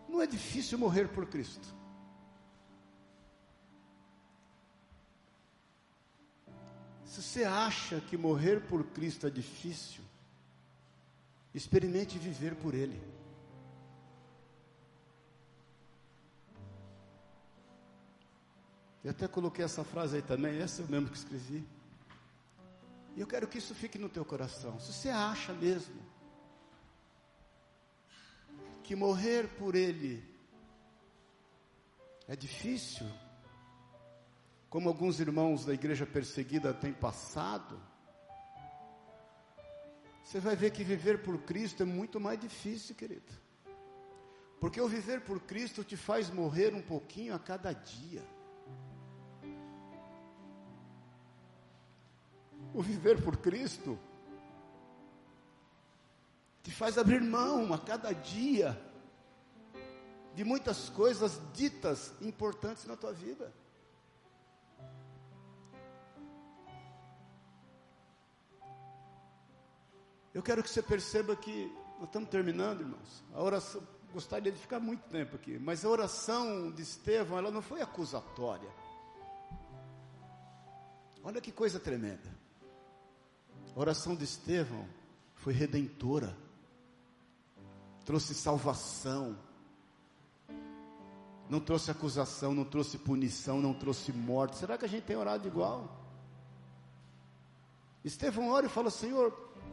não é difícil morrer por Cristo. Se você acha que morrer por Cristo é difícil, experimente viver por Ele. Eu até coloquei essa frase aí também, essa eu mesmo que escrevi. E eu quero que isso fique no teu coração. Se você acha mesmo que morrer por Ele é difícil, como alguns irmãos da igreja perseguida têm passado, você vai ver que viver por Cristo é muito mais difícil, querido. Porque o viver por Cristo te faz morrer um pouquinho a cada dia. O viver por Cristo te faz abrir mão a cada dia de muitas coisas ditas importantes na tua vida. Eu quero que você perceba que nós estamos terminando, irmãos. A oração, gostaria de ficar muito tempo aqui, mas a oração de Estevão, ela não foi acusatória. Olha que coisa tremenda. A oração de Estevão foi redentora trouxe salvação, não trouxe acusação, não trouxe punição, não trouxe morte. Será que a gente tem orado igual? Estevão ora e fala: Senhor,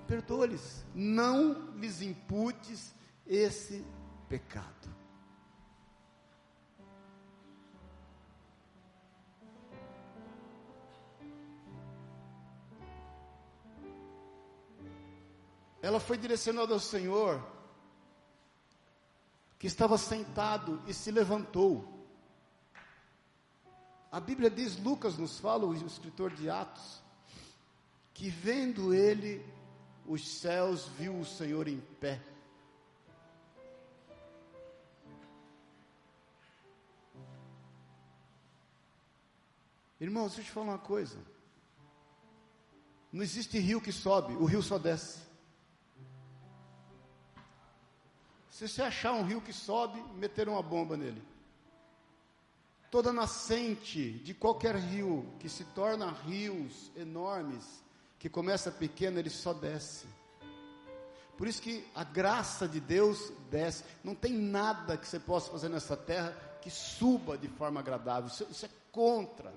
perdoa-lhes, não lhes imputes esse pecado. Ela foi direcionada ao Senhor que estava sentado e se levantou. A Bíblia diz, Lucas nos fala, o escritor de Atos, que vendo ele os céus, viu o Senhor em pé. Irmãos, deixa eu te falar uma coisa. Não existe rio que sobe, o rio só desce. Se você achar um rio que sobe, meter uma bomba nele. Toda nascente de qualquer rio que se torna rios enormes, que começa pequeno, ele só desce. Por isso que a graça de Deus desce. Não tem nada que você possa fazer nessa terra que suba de forma agradável. Isso, isso é contra.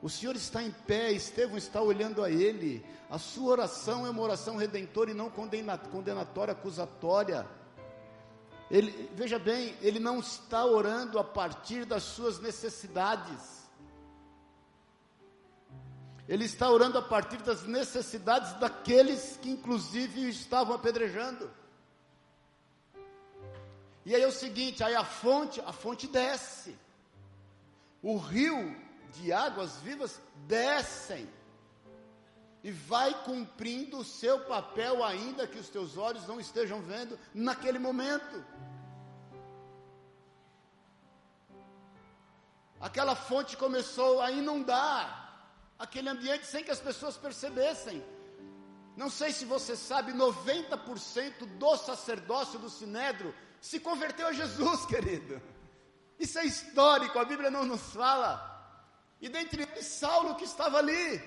O Senhor está em pé, Estevão está olhando a Ele. A sua oração é uma oração redentora e não condenatória, acusatória. Ele, veja bem, ele não está orando a partir das suas necessidades. Ele está orando a partir das necessidades daqueles que, inclusive, estavam apedrejando. E aí é o seguinte: aí a fonte, a fonte desce. O rio de águas vivas descem e vai cumprindo o seu papel, ainda que os teus olhos não estejam vendo naquele momento. Aquela fonte começou a inundar aquele ambiente sem que as pessoas percebessem. Não sei se você sabe, 90% do sacerdócio do Sinédrio se converteu a Jesus, querido. Isso é histórico, a Bíblia não nos fala. E dentre eles, Saulo que estava ali.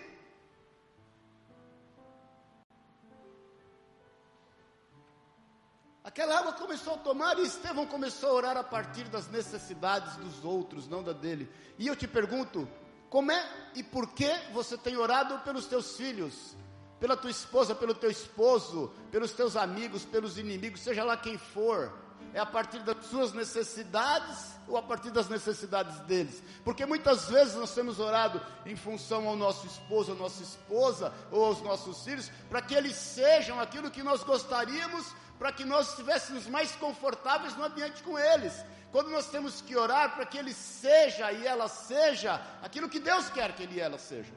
Aquela água começou a tomar e Estevão começou a orar a partir das necessidades dos outros, não da dele. E eu te pergunto, como é e por que você tem orado pelos teus filhos, pela tua esposa, pelo teu esposo, pelos teus amigos, pelos inimigos, seja lá quem for? É a partir das suas necessidades ou a partir das necessidades deles? Porque muitas vezes nós temos orado em função ao nosso esposo, à nossa esposa ou aos nossos filhos, para que eles sejam aquilo que nós gostaríamos para que nós estivéssemos mais confortáveis no ambiente com eles. Quando nós temos que orar para que ele seja e ela seja aquilo que Deus quer que ele e ela sejam.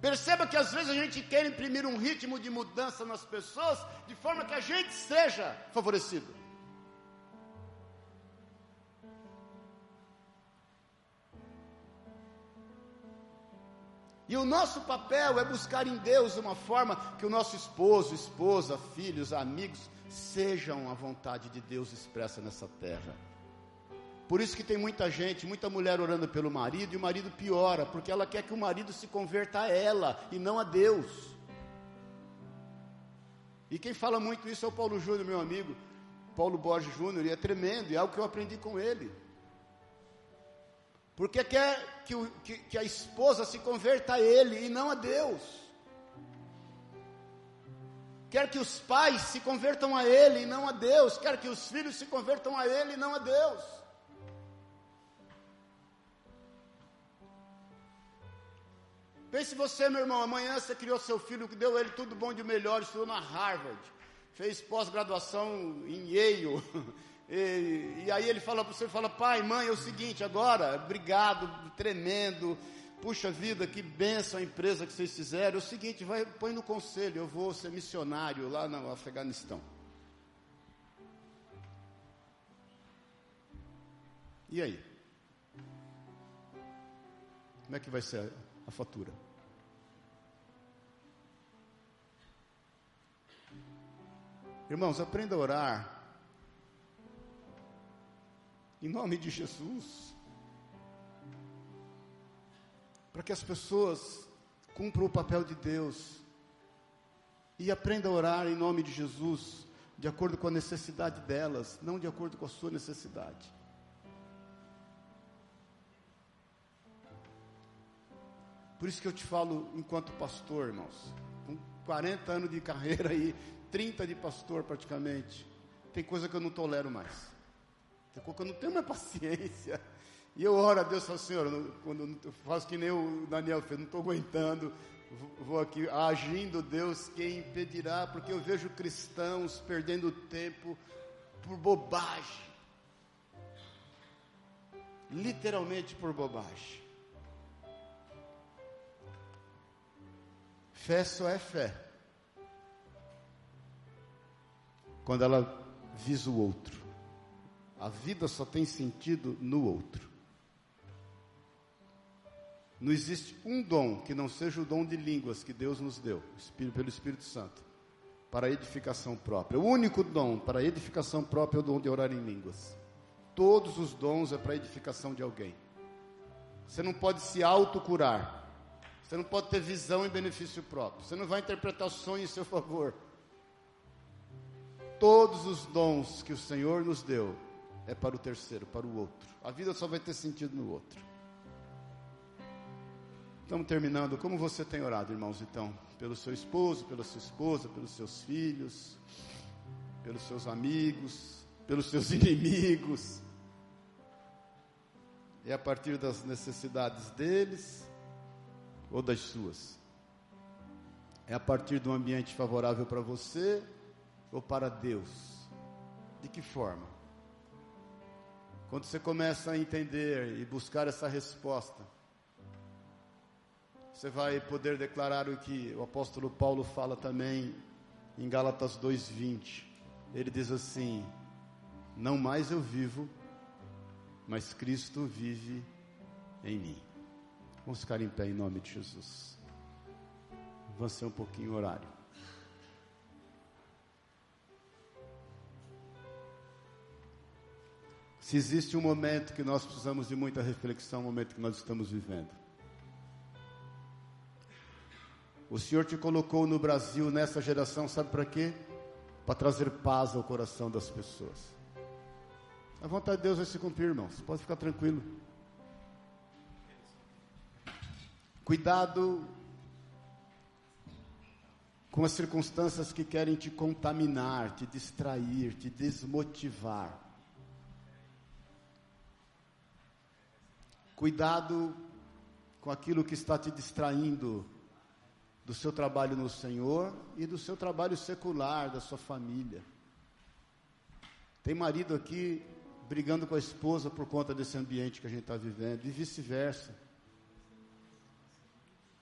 Perceba que às vezes a gente quer imprimir um ritmo de mudança nas pessoas de forma que a gente seja favorecido. E o nosso papel é buscar em Deus uma forma que o nosso esposo, esposa, filhos, amigos sejam a vontade de Deus expressa nessa terra. Por isso que tem muita gente, muita mulher orando pelo marido e o marido piora, porque ela quer que o marido se converta a ela e não a Deus. E quem fala muito isso é o Paulo Júnior, meu amigo, Paulo Borges Júnior, e é tremendo, e é algo que eu aprendi com ele porque quer que, o, que, que a esposa se converta a ele e não a Deus. Quer que os pais se convertam a ele e não a Deus. Quer que os filhos se convertam a ele e não a Deus. Pense você, meu irmão, amanhã você criou seu filho, que deu ele tudo bom de melhor, estudou na Harvard, fez pós-graduação em Yale, E, e, aí ele fala para você, fala, pai, mãe, é o seguinte, agora, obrigado, tremendo, puxa vida, que benção a empresa que vocês fizeram. É o seguinte, vai, põe no conselho, eu vou ser missionário lá no Afeganistão. E aí? Como é que vai ser a fatura? Irmãos, aprenda a orar. Em nome de Jesus. Para que as pessoas cumpram o papel de Deus. E aprenda a orar em nome de Jesus, de acordo com a necessidade delas, não de acordo com a sua necessidade. Por isso que eu te falo enquanto pastor, irmãos. Com 40 anos de carreira aí, 30 de pastor praticamente. Tem coisa que eu não tolero mais. Coisa que eu não tenho mais paciência. E eu oro a Deus, falo, Senhor, quando eu faço que nem o Daniel fez, não estou aguentando, vou aqui agindo, Deus, quem impedirá? Porque eu vejo cristãos perdendo tempo por bobagem. Literalmente por bobagem. Fé só é fé quando ela visa o outro. A vida só tem sentido no outro. Não existe um dom que não seja o dom de línguas que Deus nos deu, pelo Espírito Santo, para edificação própria. O único dom para edificação própria é o dom de orar em línguas. Todos os dons é para edificação de alguém. Você não pode se autocurar. Você não pode ter visão em benefício próprio. Você não vai interpretar o sonho em seu favor todos os dons que o Senhor nos deu é para o terceiro, para o outro. A vida só vai ter sentido no outro. Estamos terminando. Como você tem orado, irmãos, então? Pelo seu esposo, pela sua esposa, pelos seus filhos, pelos seus amigos, pelos seus inimigos. É a partir das necessidades deles ou das suas? É a partir um ambiente favorável para você ou para Deus? De que forma? Quando você começa a entender e buscar essa resposta, você vai poder declarar o que o apóstolo Paulo fala também em Gálatas 2:20. Ele diz assim: Não mais eu vivo, mas Cristo vive em mim. Vamos ficar em pé em nome de Jesus. Avancei um pouquinho o horário. Se existe um momento que nós precisamos de muita reflexão, é o momento que nós estamos vivendo. O Senhor te colocou no Brasil nessa geração, sabe para quê? Para trazer paz ao coração das pessoas. A vontade de Deus vai se cumprir, irmãos. Pode ficar tranquilo. Cuidado com as circunstâncias que querem te contaminar, te distrair, te desmotivar. Cuidado com aquilo que está te distraindo do seu trabalho no Senhor e do seu trabalho secular, da sua família. Tem marido aqui brigando com a esposa por conta desse ambiente que a gente está vivendo, e vice-versa.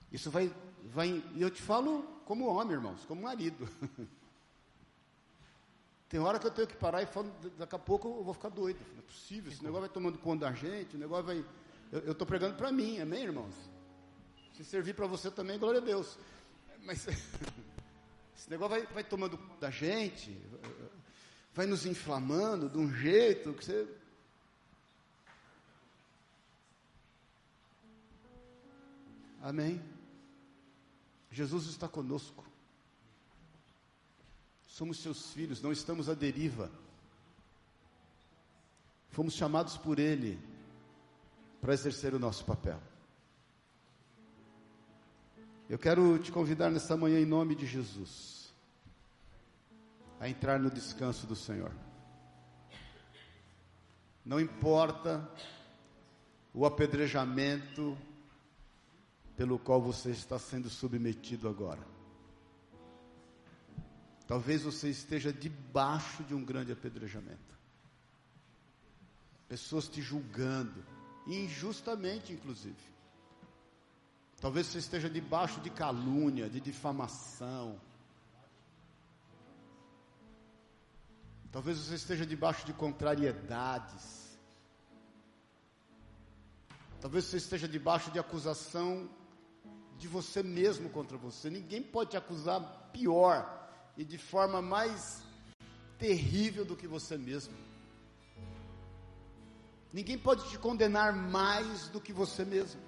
Isso vai, vai, eu te falo como homem, irmãos, como marido. Tem hora que eu tenho que parar e falo, daqui a pouco eu vou ficar doido. Não é possível, esse negócio vai tomando conta da gente, o negócio vai eu estou pregando para mim, amém, irmãos? Se servir para você também, glória a Deus. Mas esse negócio vai, vai tomando da gente, vai nos inflamando de um jeito que você. Amém? Jesus está conosco. Somos seus filhos, não estamos à deriva. Fomos chamados por Ele para exercer o nosso papel. Eu quero te convidar nessa manhã, em nome de Jesus, a entrar no descanso do Senhor. Não importa o apedrejamento pelo qual você está sendo submetido agora. Talvez você esteja debaixo de um grande apedrejamento. Pessoas te julgando, injustamente inclusive. Talvez você esteja debaixo de calúnia, de difamação. Talvez você esteja debaixo de contrariedades. Talvez você esteja debaixo de acusação de você mesmo contra você. Ninguém pode te acusar pior e de forma mais terrível do que você mesmo. Ninguém pode te condenar mais do que você mesmo.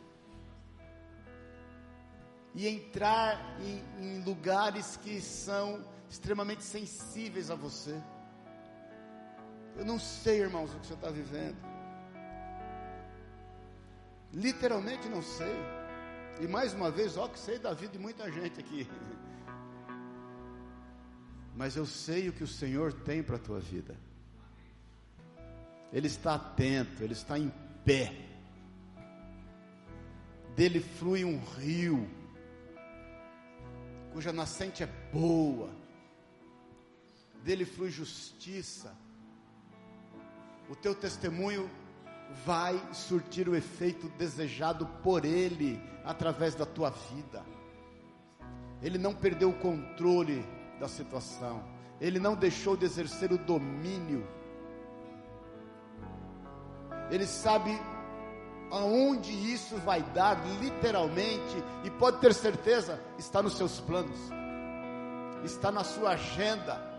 E entrar em, em lugares que são extremamente sensíveis a você. Eu não sei, irmãos, o que você está vivendo. Literalmente não sei. E mais uma vez, ó, que sei da vida de muita gente aqui. Mas eu sei o que o Senhor tem para a tua vida. Ele está atento, ele está em pé. Dele flui um rio, cuja nascente é boa. Dele flui justiça. O teu testemunho vai surtir o efeito desejado por Ele através da tua vida. Ele não perdeu o controle da situação, Ele não deixou de exercer o domínio ele sabe aonde isso vai dar, literalmente, e pode ter certeza, está nos seus planos, está na sua agenda.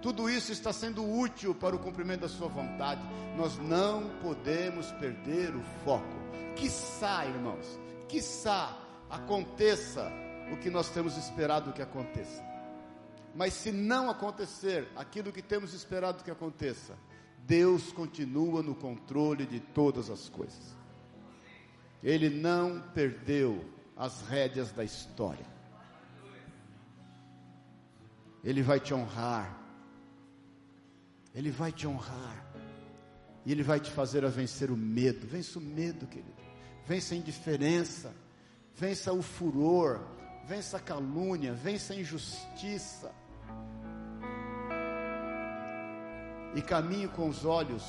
Tudo isso está sendo útil para o cumprimento da sua vontade. Nós não podemos perder o foco. Quiçá, irmãos, quiçá aconteça o que nós temos esperado que aconteça. Mas se não acontecer aquilo que temos esperado que aconteça, Deus continua no controle de todas as coisas. Ele não perdeu as rédeas da história. Ele vai te honrar. Ele vai te honrar. E Ele vai te fazer a vencer o medo. Vença o medo, querido. Vença a indiferença. Vença o furor. Vença a calúnia. Vença a injustiça e caminhe com os olhos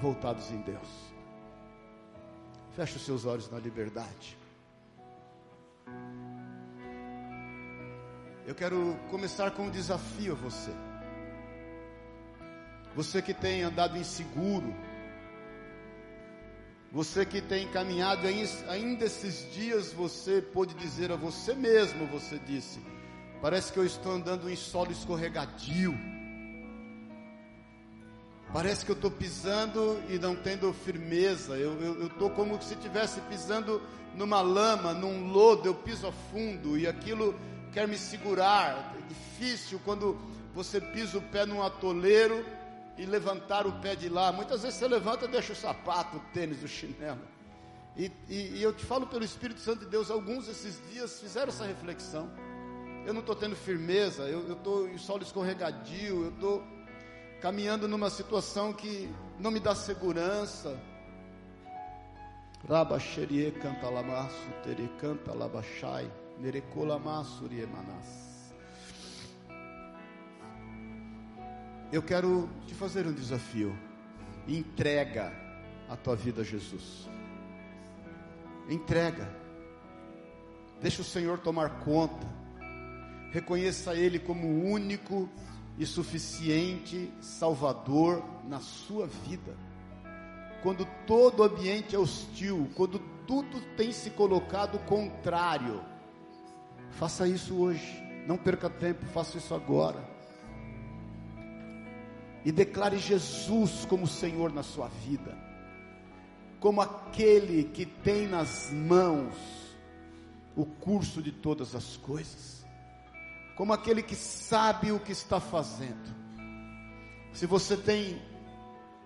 voltados em Deus. Feche os seus olhos na liberdade. Eu quero começar com um desafio a você. Você que tem andado inseguro, você que tem caminhado ainda esses dias, você pode dizer a você mesmo, você disse, parece que eu estou andando em solo escorregadio. Parece que eu estou pisando e não tendo firmeza. Eu estou como se estivesse pisando numa lama, num lodo. Eu piso a fundo e aquilo quer me segurar. É difícil quando você pisa o pé num atoleiro e levantar o pé de lá. Muitas vezes você levanta e deixa o sapato, o tênis, o chinelo. E, e, e eu te falo pelo Espírito Santo de Deus, alguns desses dias fizeram essa reflexão. Eu não estou tendo firmeza, eu estou em solo escorregadio, eu estou caminhando numa situação que não me dá segurança. Rabaxerie canta lamaço, tere canta labachai, nerecolamaço riemanas. Eu quero te fazer um desafio. Entrega a tua vida a Jesus. Entrega. Deixa o Senhor tomar conta. Reconheça Ele como o único e suficiente Salvador na sua vida. Quando todo o ambiente é hostil, quando tudo tem se colocado contrário, faça isso hoje, não perca tempo, faça isso agora. E declare Jesus como Senhor na sua vida, como aquele que tem nas mãos o curso de todas as coisas como aquele que sabe o que está fazendo. Se você tem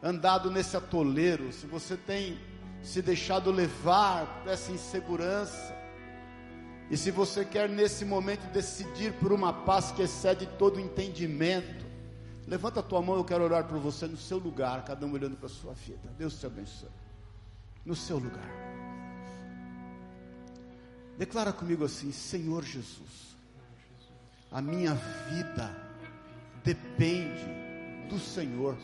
andado nesse atoleiro, se você tem se deixado levar por essa insegurança, e se você quer nesse momento decidir por uma paz que excede todo entendimento, levanta a tua mão, eu quero orar por você no seu lugar, cada um olhando para a sua vida. Deus te abençoe. No seu lugar. Declara comigo assim: Senhor Jesus, a minha vida depende do Senhor.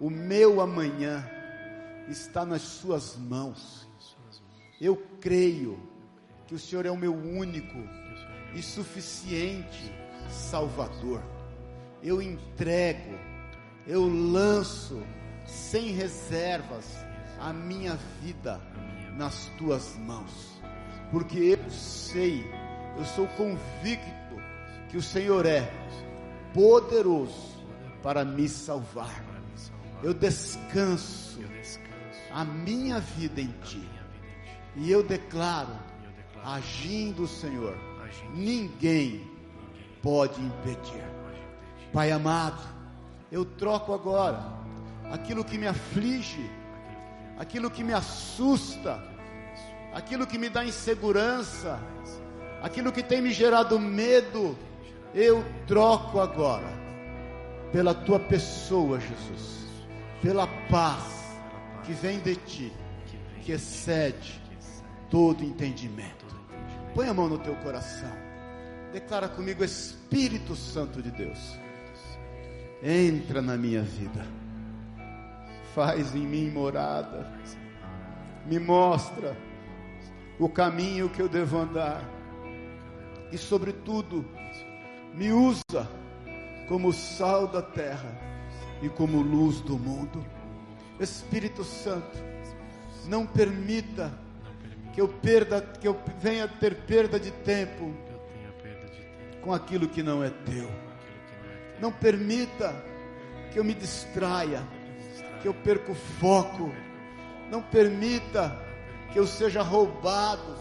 O meu amanhã está nas Suas mãos. Eu creio que o Senhor é o meu único e suficiente Salvador. Eu entrego, eu lanço sem reservas a minha vida nas tuas mãos, porque eu sei, eu sou convicto que o Senhor é poderoso para me salvar. Eu descanso a minha vida em ti. E eu declaro, agindo o Senhor, ninguém pode impedir. Pai amado, eu troco agora aquilo que me aflige, aquilo que me assusta, aquilo que me dá insegurança, aquilo que tem me gerado medo, eu troco agora pela tua pessoa, Jesus, pela paz que vem de ti, que excede todo entendimento. Põe a mão no teu coração. Declara comigo, Espírito Santo de Deus. Entra na minha vida. Faz em mim morada. Me mostra o caminho que eu devo andar. E, sobretudo, me usa como sal da terra e como luz do mundo. Espírito Santo, não permita que eu perda, que eu venha ter perda de tempo com aquilo que não é teu. Não permita que eu me distraia, que eu perca o foco. Não permita que eu seja roubado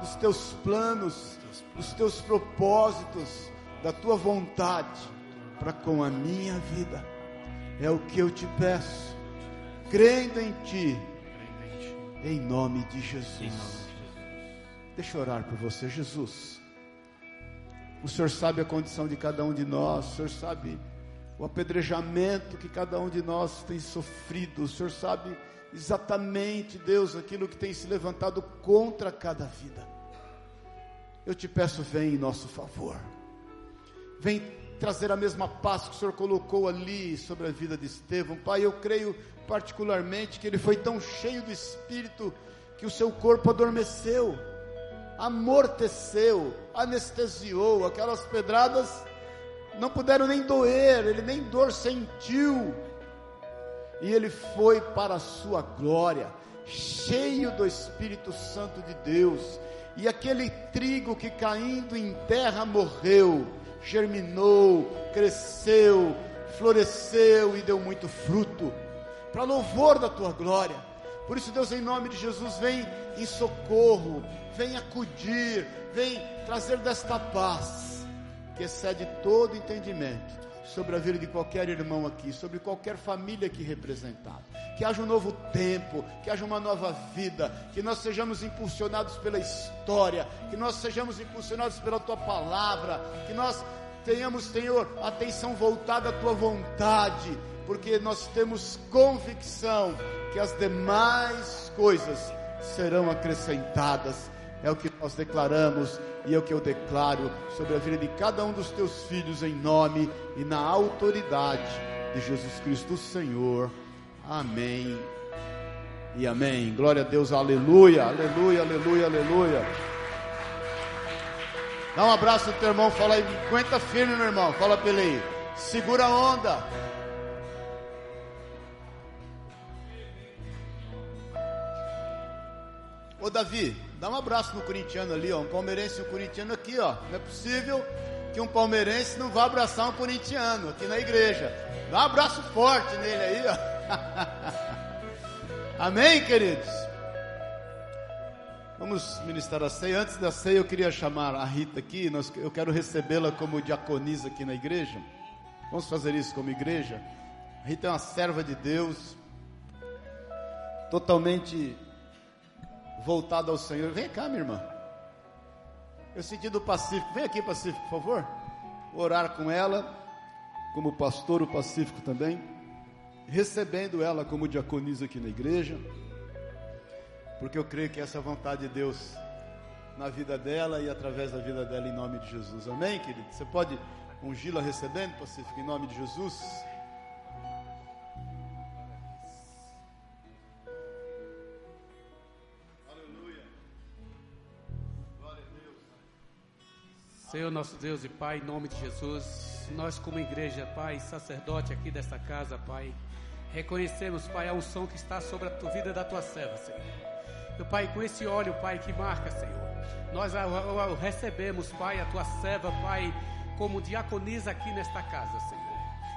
dos teus planos, dos teus propósitos, da tua vontade para com a minha vida. É o que eu te peço, crendo em ti, em nome de Jesus. Deixa eu orar por você, Jesus. O Senhor sabe a condição de cada um de nós, o Senhor sabe o apedrejamento que cada um de nós tem sofrido, o Senhor sabe exatamente, Deus, aquilo que tem se levantado contra cada vida. Eu te peço, vem em nosso favor, vem trazer a mesma paz que o Senhor colocou ali sobre a vida de Estevão. Pai, eu creio particularmente que ele foi tão cheio do Espírito que o seu corpo adormeceu, amorteceu, anestesiou, aquelas pedradas não puderam nem doer, ele nem dor sentiu. E ele foi para a sua glória, cheio do Espírito Santo de Deus. E aquele trigo que caindo em terra morreu, germinou, cresceu, floresceu e deu muito fruto, para louvor da tua glória. Por isso, Deus, em nome de Jesus, vem em socorro, vem acudir, vem trazer desta paz que excede todo entendimento sobre a vida de qualquer irmão aqui, sobre qualquer família aqui representada. Que haja um novo tempo, que haja uma nova vida, que nós sejamos impulsionados pela história, que nós sejamos impulsionados pela tua palavra, que nós tenhamos, Senhor, atenção voltada à tua vontade, porque nós temos convicção que as demais coisas serão acrescentadas. É o que nós declaramos e é o que eu declaro sobre a vida de cada um dos teus filhos em nome e na autoridade de Jesus Cristo, Senhor. Amém. E amém. Glória a Deus. Aleluia. Aleluia. Aleluia. Aleluia. Dá um abraço no teu irmão, fala aí, aguenta firme, meu irmão. Fala pra ele aí. Segura a onda. Ô Davi, dá um abraço no corintiano ali, ó. Um palmeirense e um corintiano aqui, ó. Não é possível que um palmeirense não vá abraçar um corintiano aqui na igreja. Dá um abraço forte nele aí, ó. Amém, queridos? Vamos ministrar a ceia. Antes da ceia, eu queria chamar a Rita aqui. Nós, eu quero recebê-la como diaconisa aqui na igreja. Vamos fazer isso como igreja. A Rita é uma serva de Deus, totalmente voltada ao Senhor. Vem cá, minha irmã. Eu senti do Pacífico. Vem aqui, Pacífico, por favor. Vou orar com ela, como pastor, o Pacífico também. Recebendo ela como diaconisa aqui na igreja. Porque eu creio que essa é a vontade de Deus na vida dela e através da vida dela em nome de Jesus. Amém, querido? Você pode ungí-la recebendo, Pacífico, em nome de Jesus? Senhor nosso Deus e Pai, em nome de Jesus, nós como igreja, Pai, sacerdote aqui desta casa, Pai, reconhecemos, Pai, a unção que está sobre a vida da tua serva, Senhor. Meu Pai, com esse óleo, Pai, que marca, Senhor, nós recebemos, Pai, a tua serva, Pai, como diaconisa aqui nesta casa, Senhor.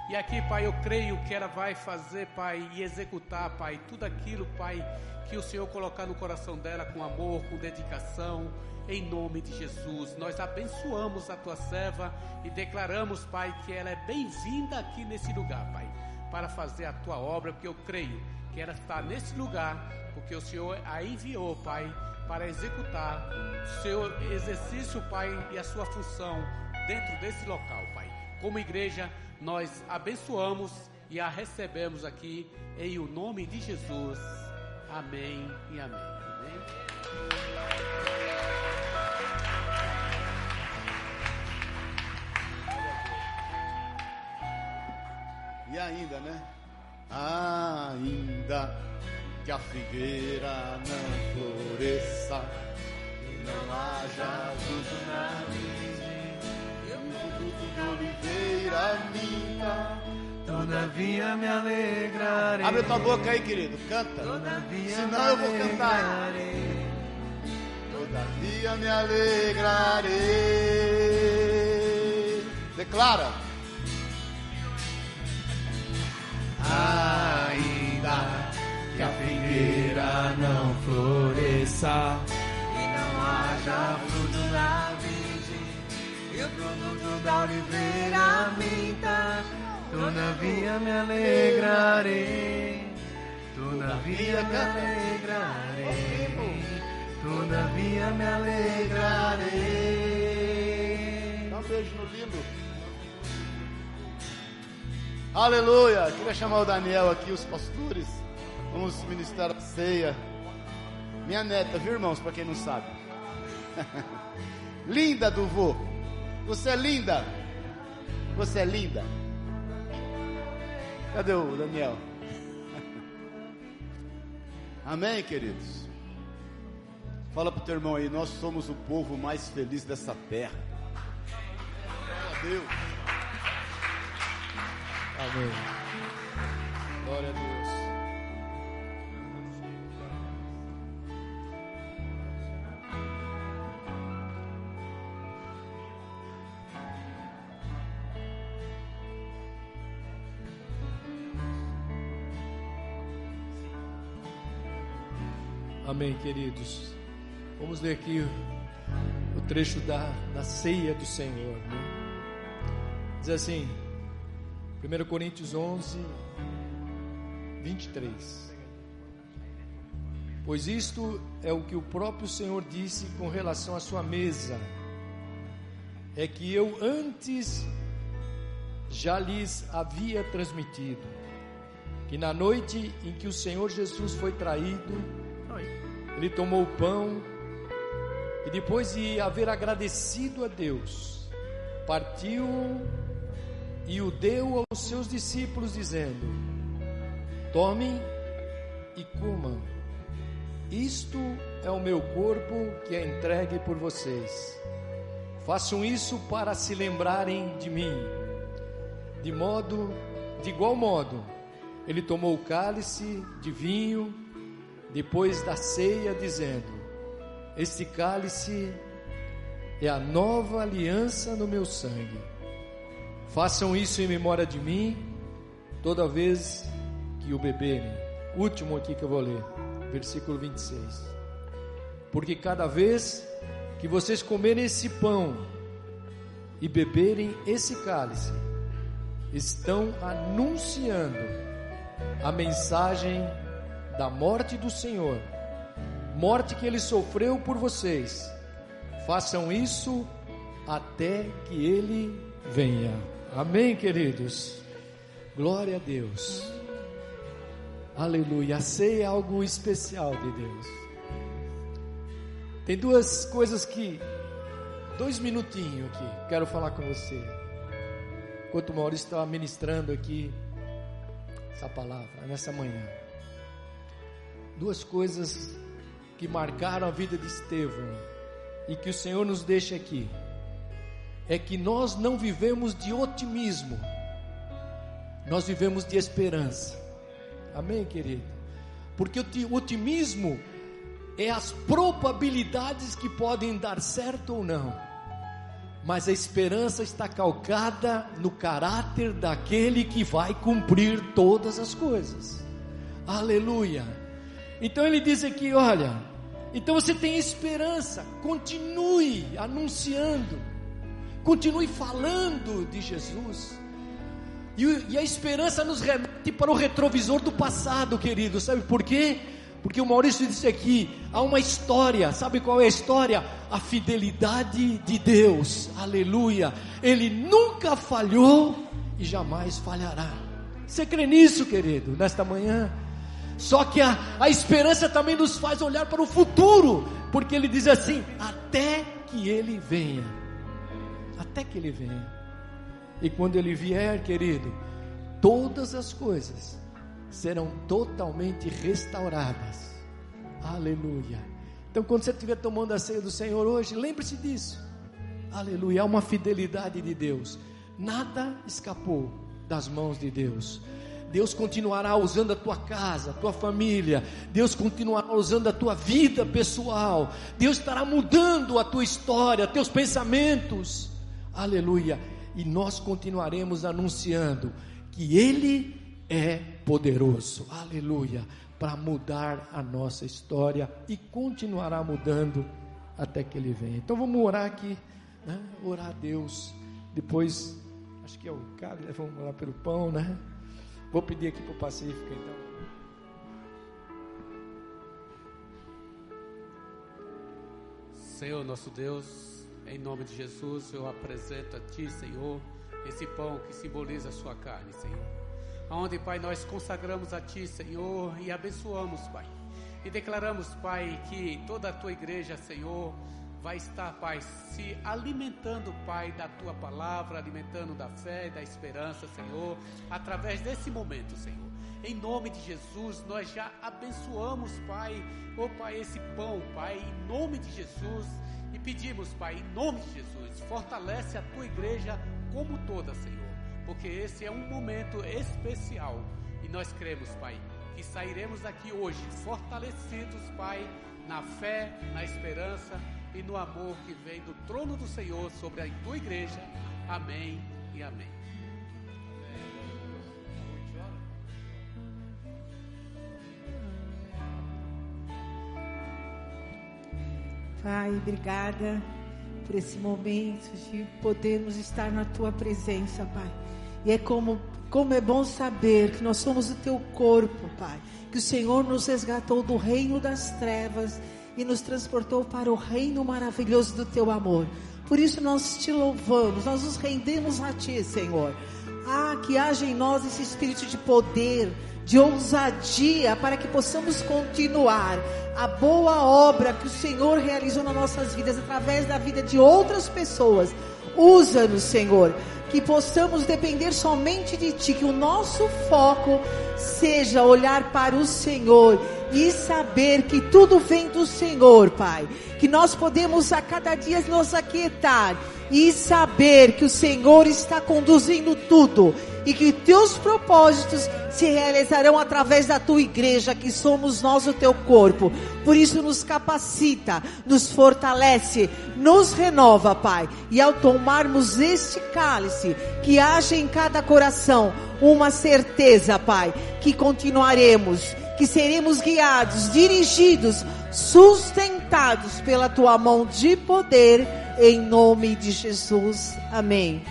E aqui, Pai, eu creio que ela vai fazer, Pai, e executar, Pai, tudo aquilo, Pai, que o Senhor colocar no coração dela com amor, com dedicação, em nome de Jesus. Nós abençoamos a tua serva e declaramos, Pai, que ela é bem-vinda aqui nesse lugar, Pai, para fazer a tua obra, porque eu creio que ela está nesse lugar, porque o Senhor a enviou, Pai, para executar o seu exercício, Pai, e a sua função dentro desse local. Como igreja, nós abençoamos e a recebemos aqui em o nome de Jesus. Amém e amém. amém. E ainda, né? Ainda que a figueira não floresça e não haja fruto na vide, oliveira minta. Todavia me alegrarei. Abre tua boca aí, querido, canta. Todavia Senão eu vou cantar. Todavia me alegrarei. Declara. Ainda que a figueira não floresça e não haja fruto na vide e o produto da oliveira minta, todavia me alegrarei, todavia me alegrarei, todavia me alegrarei. Dá um beijo no lindo. Aleluia! Queria chamar o Daniel aqui, os pastores. Vamos ministrar a ceia. Minha neta, viu, irmãos? Para quem não sabe. linda do vô. Você é linda. Você é linda. Cadê o Daniel? Amém, queridos? Fala pro teu irmão aí, nós somos o povo mais feliz dessa terra. Glória a Deus. Amém. Glória a Deus. Amém, queridos. Vamos ler aqui o, trecho da, da ceia do Senhor. Né? Diz assim: 1 Coríntios 11, 23. Pois isto é o que o próprio Senhor disse com relação à sua mesa: é que eu antes já lhes havia transmitido, que na noite em que o Senhor Jesus foi traído, ele tomou o pão e depois de haver agradecido a Deus, partiu e o deu aos seus discípulos, dizendo: Tomem e comam, isto é o meu corpo que é entregue por vocês. Façam isso para se lembrarem de mim. De modo, de igual modo, ele tomou o cálice de vinho depois da ceia, dizendo: Este cálice é a nova aliança no meu sangue Façam isso em memória de mim, toda vez que o beberem. Último aqui que eu vou ler, versículo 26. Porque cada vez que vocês comerem esse pão e beberem esse cálice, estão anunciando a mensagem da morte do Senhor, morte que ele sofreu por vocês. Façam isso até que ele venha. Amém, queridos? Glória a Deus. Aleluia. A ceia é algo especial de Deus. Tem duas coisas que. Dois minutinhos aqui, quero falar com você. Enquanto o Maurício estava ministrando aqui essa palavra, nessa manhã. Duas coisas que marcaram a vida de Estevão e que o Senhor nos deixa aqui. É que nós não vivemos de otimismo, nós vivemos de esperança. Amém, querido? Porque o otimismo é as probabilidades que podem dar certo ou não. Mas a esperança está calcada no caráter daquele que vai cumprir todas as coisas. Aleluia. Então ele diz aqui: olha, então você tem esperança, continue anunciando, continue falando de Jesus. E, e a esperança nos remete para o retrovisor do passado, querido. Sabe por quê? Porque o Maurício disse aqui, há uma história, sabe qual é a história? A fidelidade de Deus, aleluia. Ele nunca falhou e jamais falhará. Você crê nisso, querido, nesta manhã? Só que a, a esperança também nos faz olhar para o futuro, porque ele diz assim: até que ele venha, até que ele venha. E quando ele vier, querido, todas as coisas serão totalmente restauradas. Aleluia. Então, quando você estiver tomando a ceia do Senhor hoje, lembre-se disso. Aleluia. Há uma fidelidade de Deus. Nada escapou das mãos de Deus. Deus continuará usando a tua casa, a tua família. Deus continuará usando a tua vida pessoal. Deus estará mudando a tua história, teus pensamentos. Aleluia. E nós continuaremos anunciando que Ele é poderoso, aleluia, para mudar a nossa história e continuará mudando até que Ele venha. Então vamos orar aqui, né? orar a Deus. Depois, acho que é o cara, né? vamos orar pelo pão, né? Vou pedir aqui para o Pacífico então. Senhor nosso Deus, em nome de Jesus, eu apresento a Ti, Senhor, esse pão que simboliza a Sua carne, Senhor onde, Pai, nós consagramos a Ti, Senhor, e abençoamos, Pai. E declaramos, Pai, que toda a Tua igreja, Senhor, vai estar, Pai, se alimentando, Pai, da Tua palavra, alimentando da fé e da esperança, Senhor, através desse momento, Senhor. Em nome de Jesus, nós já abençoamos, Pai, oh Pai, esse pão, Pai, em nome de Jesus. E pedimos, Pai, em nome de Jesus, fortalece a tua igreja como toda, Senhor porque esse é um momento especial e nós cremos, Pai, que sairemos daqui hoje fortalecidos, Pai, na fé, na esperança e no amor que vem do trono do Senhor sobre a tua igreja. Amém e amém. Pai, obrigada por esse momento de podermos estar na tua presença, Pai. E é como, como é bom saber que nós somos o teu corpo, Pai. Que o Senhor nos resgatou do reino das trevas e nos transportou para o reino maravilhoso do teu amor. Por isso nós te louvamos, nós nos rendemos a ti, Senhor. Ah, que haja em nós esse espírito de poder, de ousadia, para que possamos continuar a boa obra que o Senhor realizou nas nossas vidas, através da vida de outras pessoas. Usa-nos, Senhor, que possamos depender somente de Ti, que o nosso foco seja olhar para o Senhor e saber que tudo vem do Senhor, Pai. Que nós podemos a cada dia nos aquietar e saber que o Senhor está conduzindo tudo e que teus propósitos se realizarão através da tua igreja, que somos nós o teu corpo. Por isso nos capacita, nos fortalece, nos renova, Pai. E ao tomarmos este cálice, que haja em cada coração uma certeza, Pai, que continuaremos, que seremos guiados, dirigidos, sustentados pela tua mão de poder, em nome de Jesus. Amém.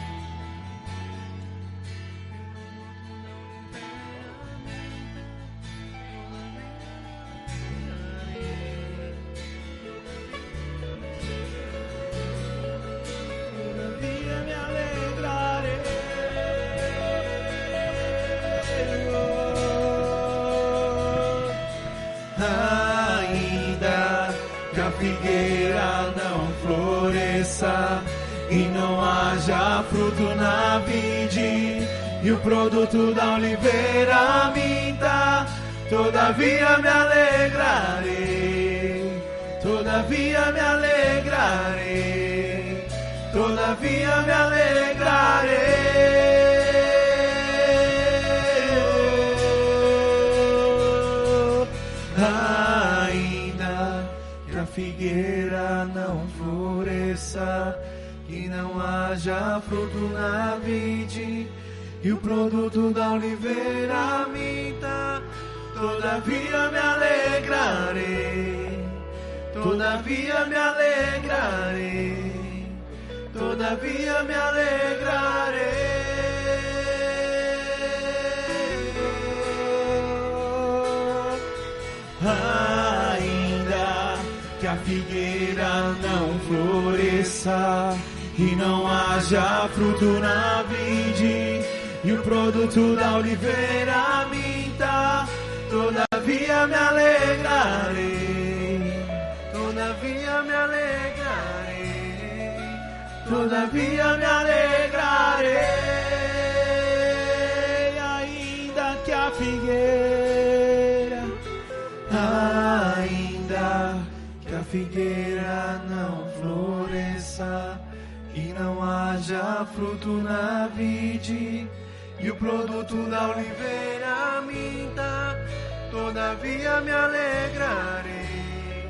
E o produto da oliveira minta. Todavia me alegrarei, todavia me alegrarei, todavia me alegrarei. Ainda que a figueira não floresça, que não haja fruto na vide e o produto da oliveira minta, todavia me alegrarei, todavia me alegrarei, todavia me alegrarei. Ainda que a figueira não floresça e não haja fruto na vide e o produto da oliveira minta, todavia me alegrarei, todavia me alegrarei, todavia me alegrarei, ainda que a figueira, ainda que a figueira não floresça e não haja fruto na vide e o produto da oliveira minta, todavia me alegrarei,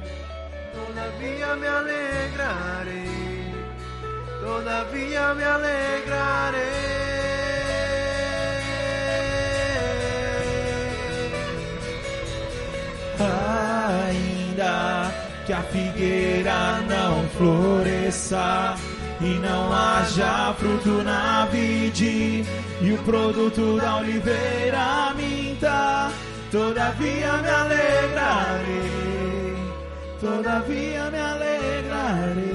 todavia me alegrarei, todavia me alegrarei. Ainda que a figueira não floresça e não haja fruto na vide e o produto da oliveira minta, todavia me alegrarei, todavia me alegrarei,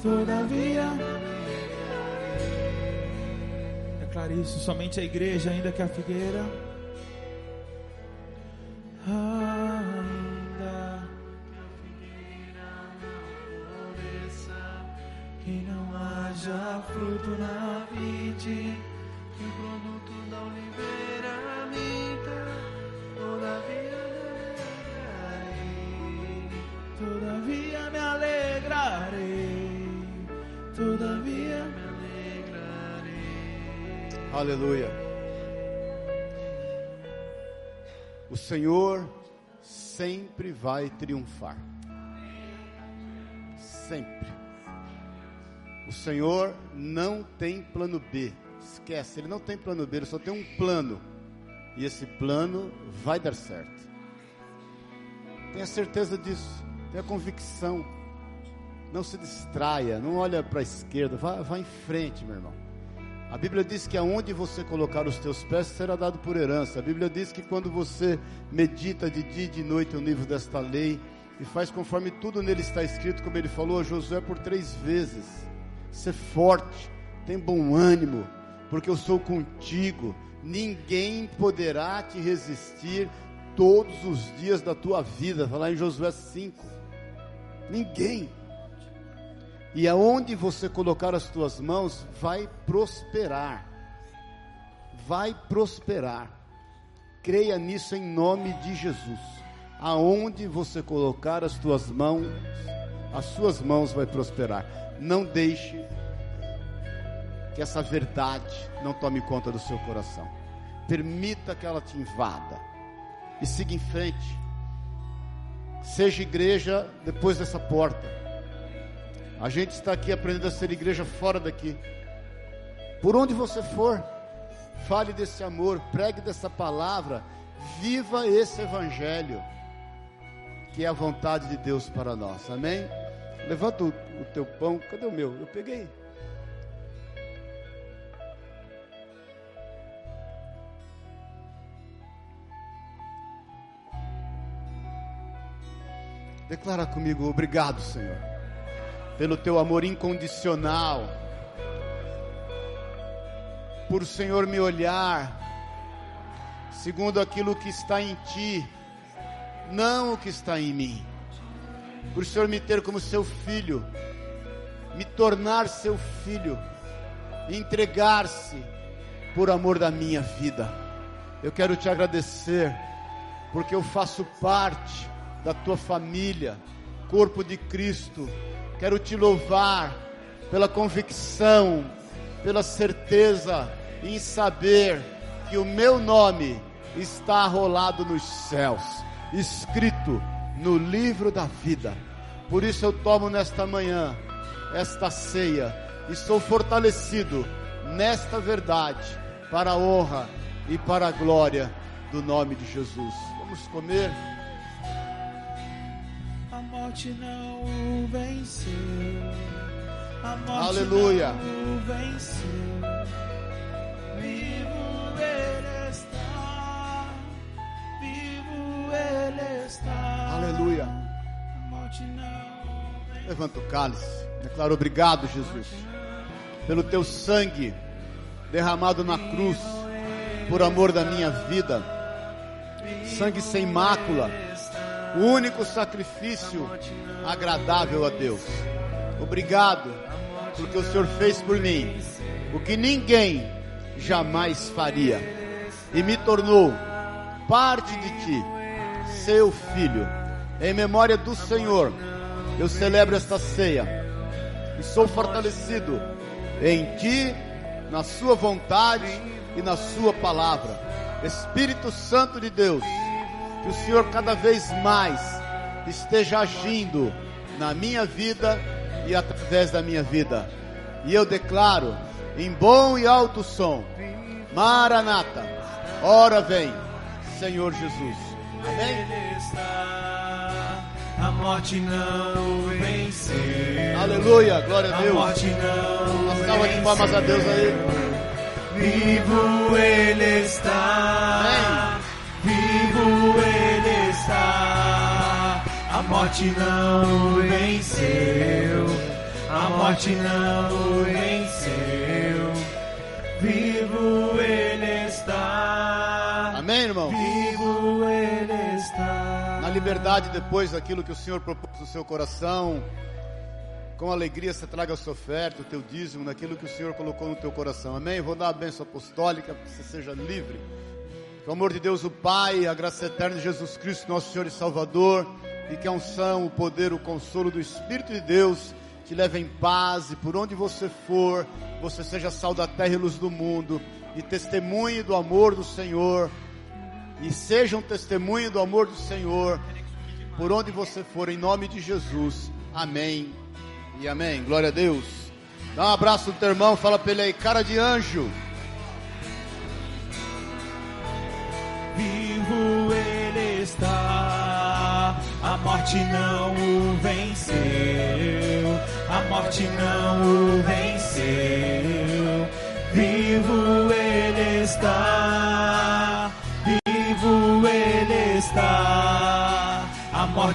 todavia alegrarei. Declare isso somente a igreja, ainda que a figueira. Ainda haja fruto na vide, que o produto da oliveira minta, todavia me alegrarei, todavia me alegrarei, todavia me alegrarei. Aleluia. O Senhor sempre vai triunfar. Sempre. O Senhor não tem plano B. Esquece, ele não tem plano B, ele só tem um plano. E esse plano vai dar certo. Tenha certeza disso. Tenha convicção. Não se distraia, não olha para a esquerda, vá, vá em frente, meu irmão. A Bíblia diz que aonde você colocar os teus pés será dado por herança. A Bíblia diz que quando você medita de dia e de noite o livro desta lei e faz conforme tudo nele está escrito, como ele falou a Josué por três vezes, ser forte, tem bom ânimo, porque eu sou contigo. Ninguém poderá te resistir todos os dias da tua vida. Está lá em Josué 5. Ninguém. E aonde você colocar as tuas mãos, vai prosperar. Vai prosperar. Creia nisso em nome de Jesus. Aonde você colocar as tuas mãos, as suas mãos vai prosperar. Não deixe que essa verdade não tome conta do seu coração. Permita que ela te invada. E siga em frente. Seja igreja depois dessa porta. A gente está aqui aprendendo a ser igreja fora daqui. Por onde você for, fale desse amor, pregue dessa palavra, viva esse evangelho, que é a vontade de Deus para nós. Amém? Levanta o, o teu pão. Cadê o meu? Eu peguei. Declara comigo, obrigado, Senhor, pelo teu amor incondicional, por o Senhor me olhar segundo aquilo que está em ti, não o que está em mim. Por o Senhor me ter como seu filho, me tornar seu filho, entregar-se por amor da minha vida. Eu quero te agradecer, porque eu faço parte da tua família, corpo de Cristo. Quero te louvar pela convicção, pela certeza em saber que o meu nome está rolado nos céus, escrito no livro da vida. Por isso eu tomo nesta manhã esta ceia e sou fortalecido nesta verdade para a honra e para a glória do nome de Jesus. Vamos comer. A morte não venceu. A morte Aleluia. não venceu. Levanta o cálice. Declaro obrigado, Jesus, pelo teu sangue derramado na cruz por amor da minha vida. Sangue sem mácula, o único sacrifício agradável a Deus. Obrigado, porque o Senhor fez por mim o que ninguém jamais faria e me tornou parte de ti, seu filho. Em memória do Senhor, eu celebro esta ceia e sou fortalecido em ti, na sua vontade e na sua palavra. Espírito Santo de Deus, que o Senhor cada vez mais esteja agindo na minha vida e através da minha vida. E eu declaro em bom e alto som: Maranata, ora vem, Senhor Jesus. Amém? A morte não venceu. Aleluia, glória a A Deus. morte não Uma salva de palmas a Deus aí. Vivo ele está. Vivo ele está. A morte não venceu. A morte não venceu. Vivo ele está. Amém, irmão? Vivo liberdade, depois daquilo que o Senhor propôs no seu coração, com alegria você traga a sua oferta, o teu dízimo, naquilo que o Senhor colocou no teu coração. Amém? Vou dar a bênção apostólica, que você seja livre. Que o amor de Deus, o Pai, a graça eterna de Jesus Cristo, nosso Senhor e Salvador, e que a unção, o poder, o consolo do Espírito de Deus te leve em paz e por onde você for, você seja sal da terra e luz do mundo, e testemunhe do amor do Senhor, e seja um testemunho do amor do Senhor por onde você for, em nome de Jesus. Amém e amém. Glória a Deus. Dá um abraço no teu irmão, fala pra ele aí, cara de anjo. Vivo ele está, a morte não o venceu, a morte não o venceu. Vivo ele está,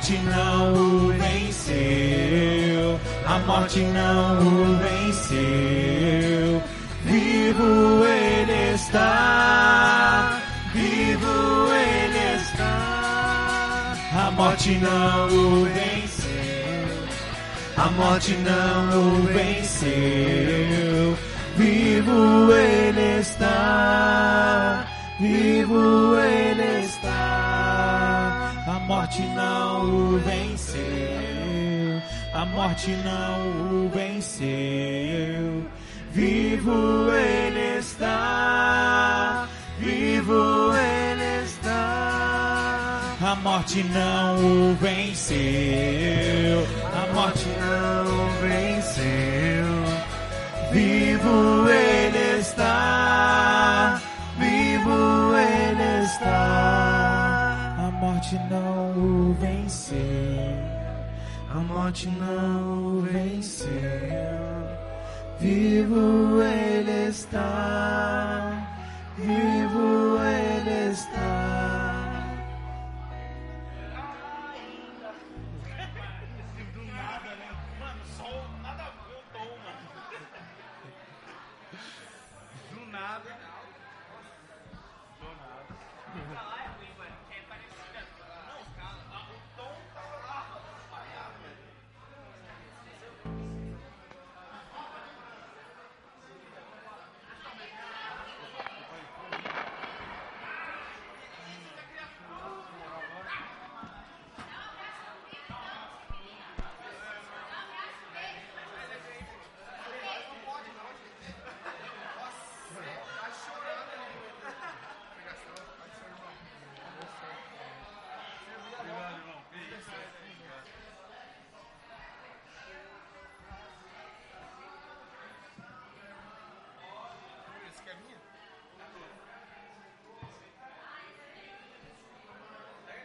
morte não o venceu, a morte não o venceu. Vivo ele está, vivo ele está. A morte não o venceu, a morte não o venceu. Vivo ele está, vivo ele está. Morte não o venceu, a morte não o venceu. Vivo ele está, vivo ele está. A morte não o venceu, a morte não o venceu. Vivo ele está, morte não o venceu, a morte não o venceu. Vivo ele está, vivo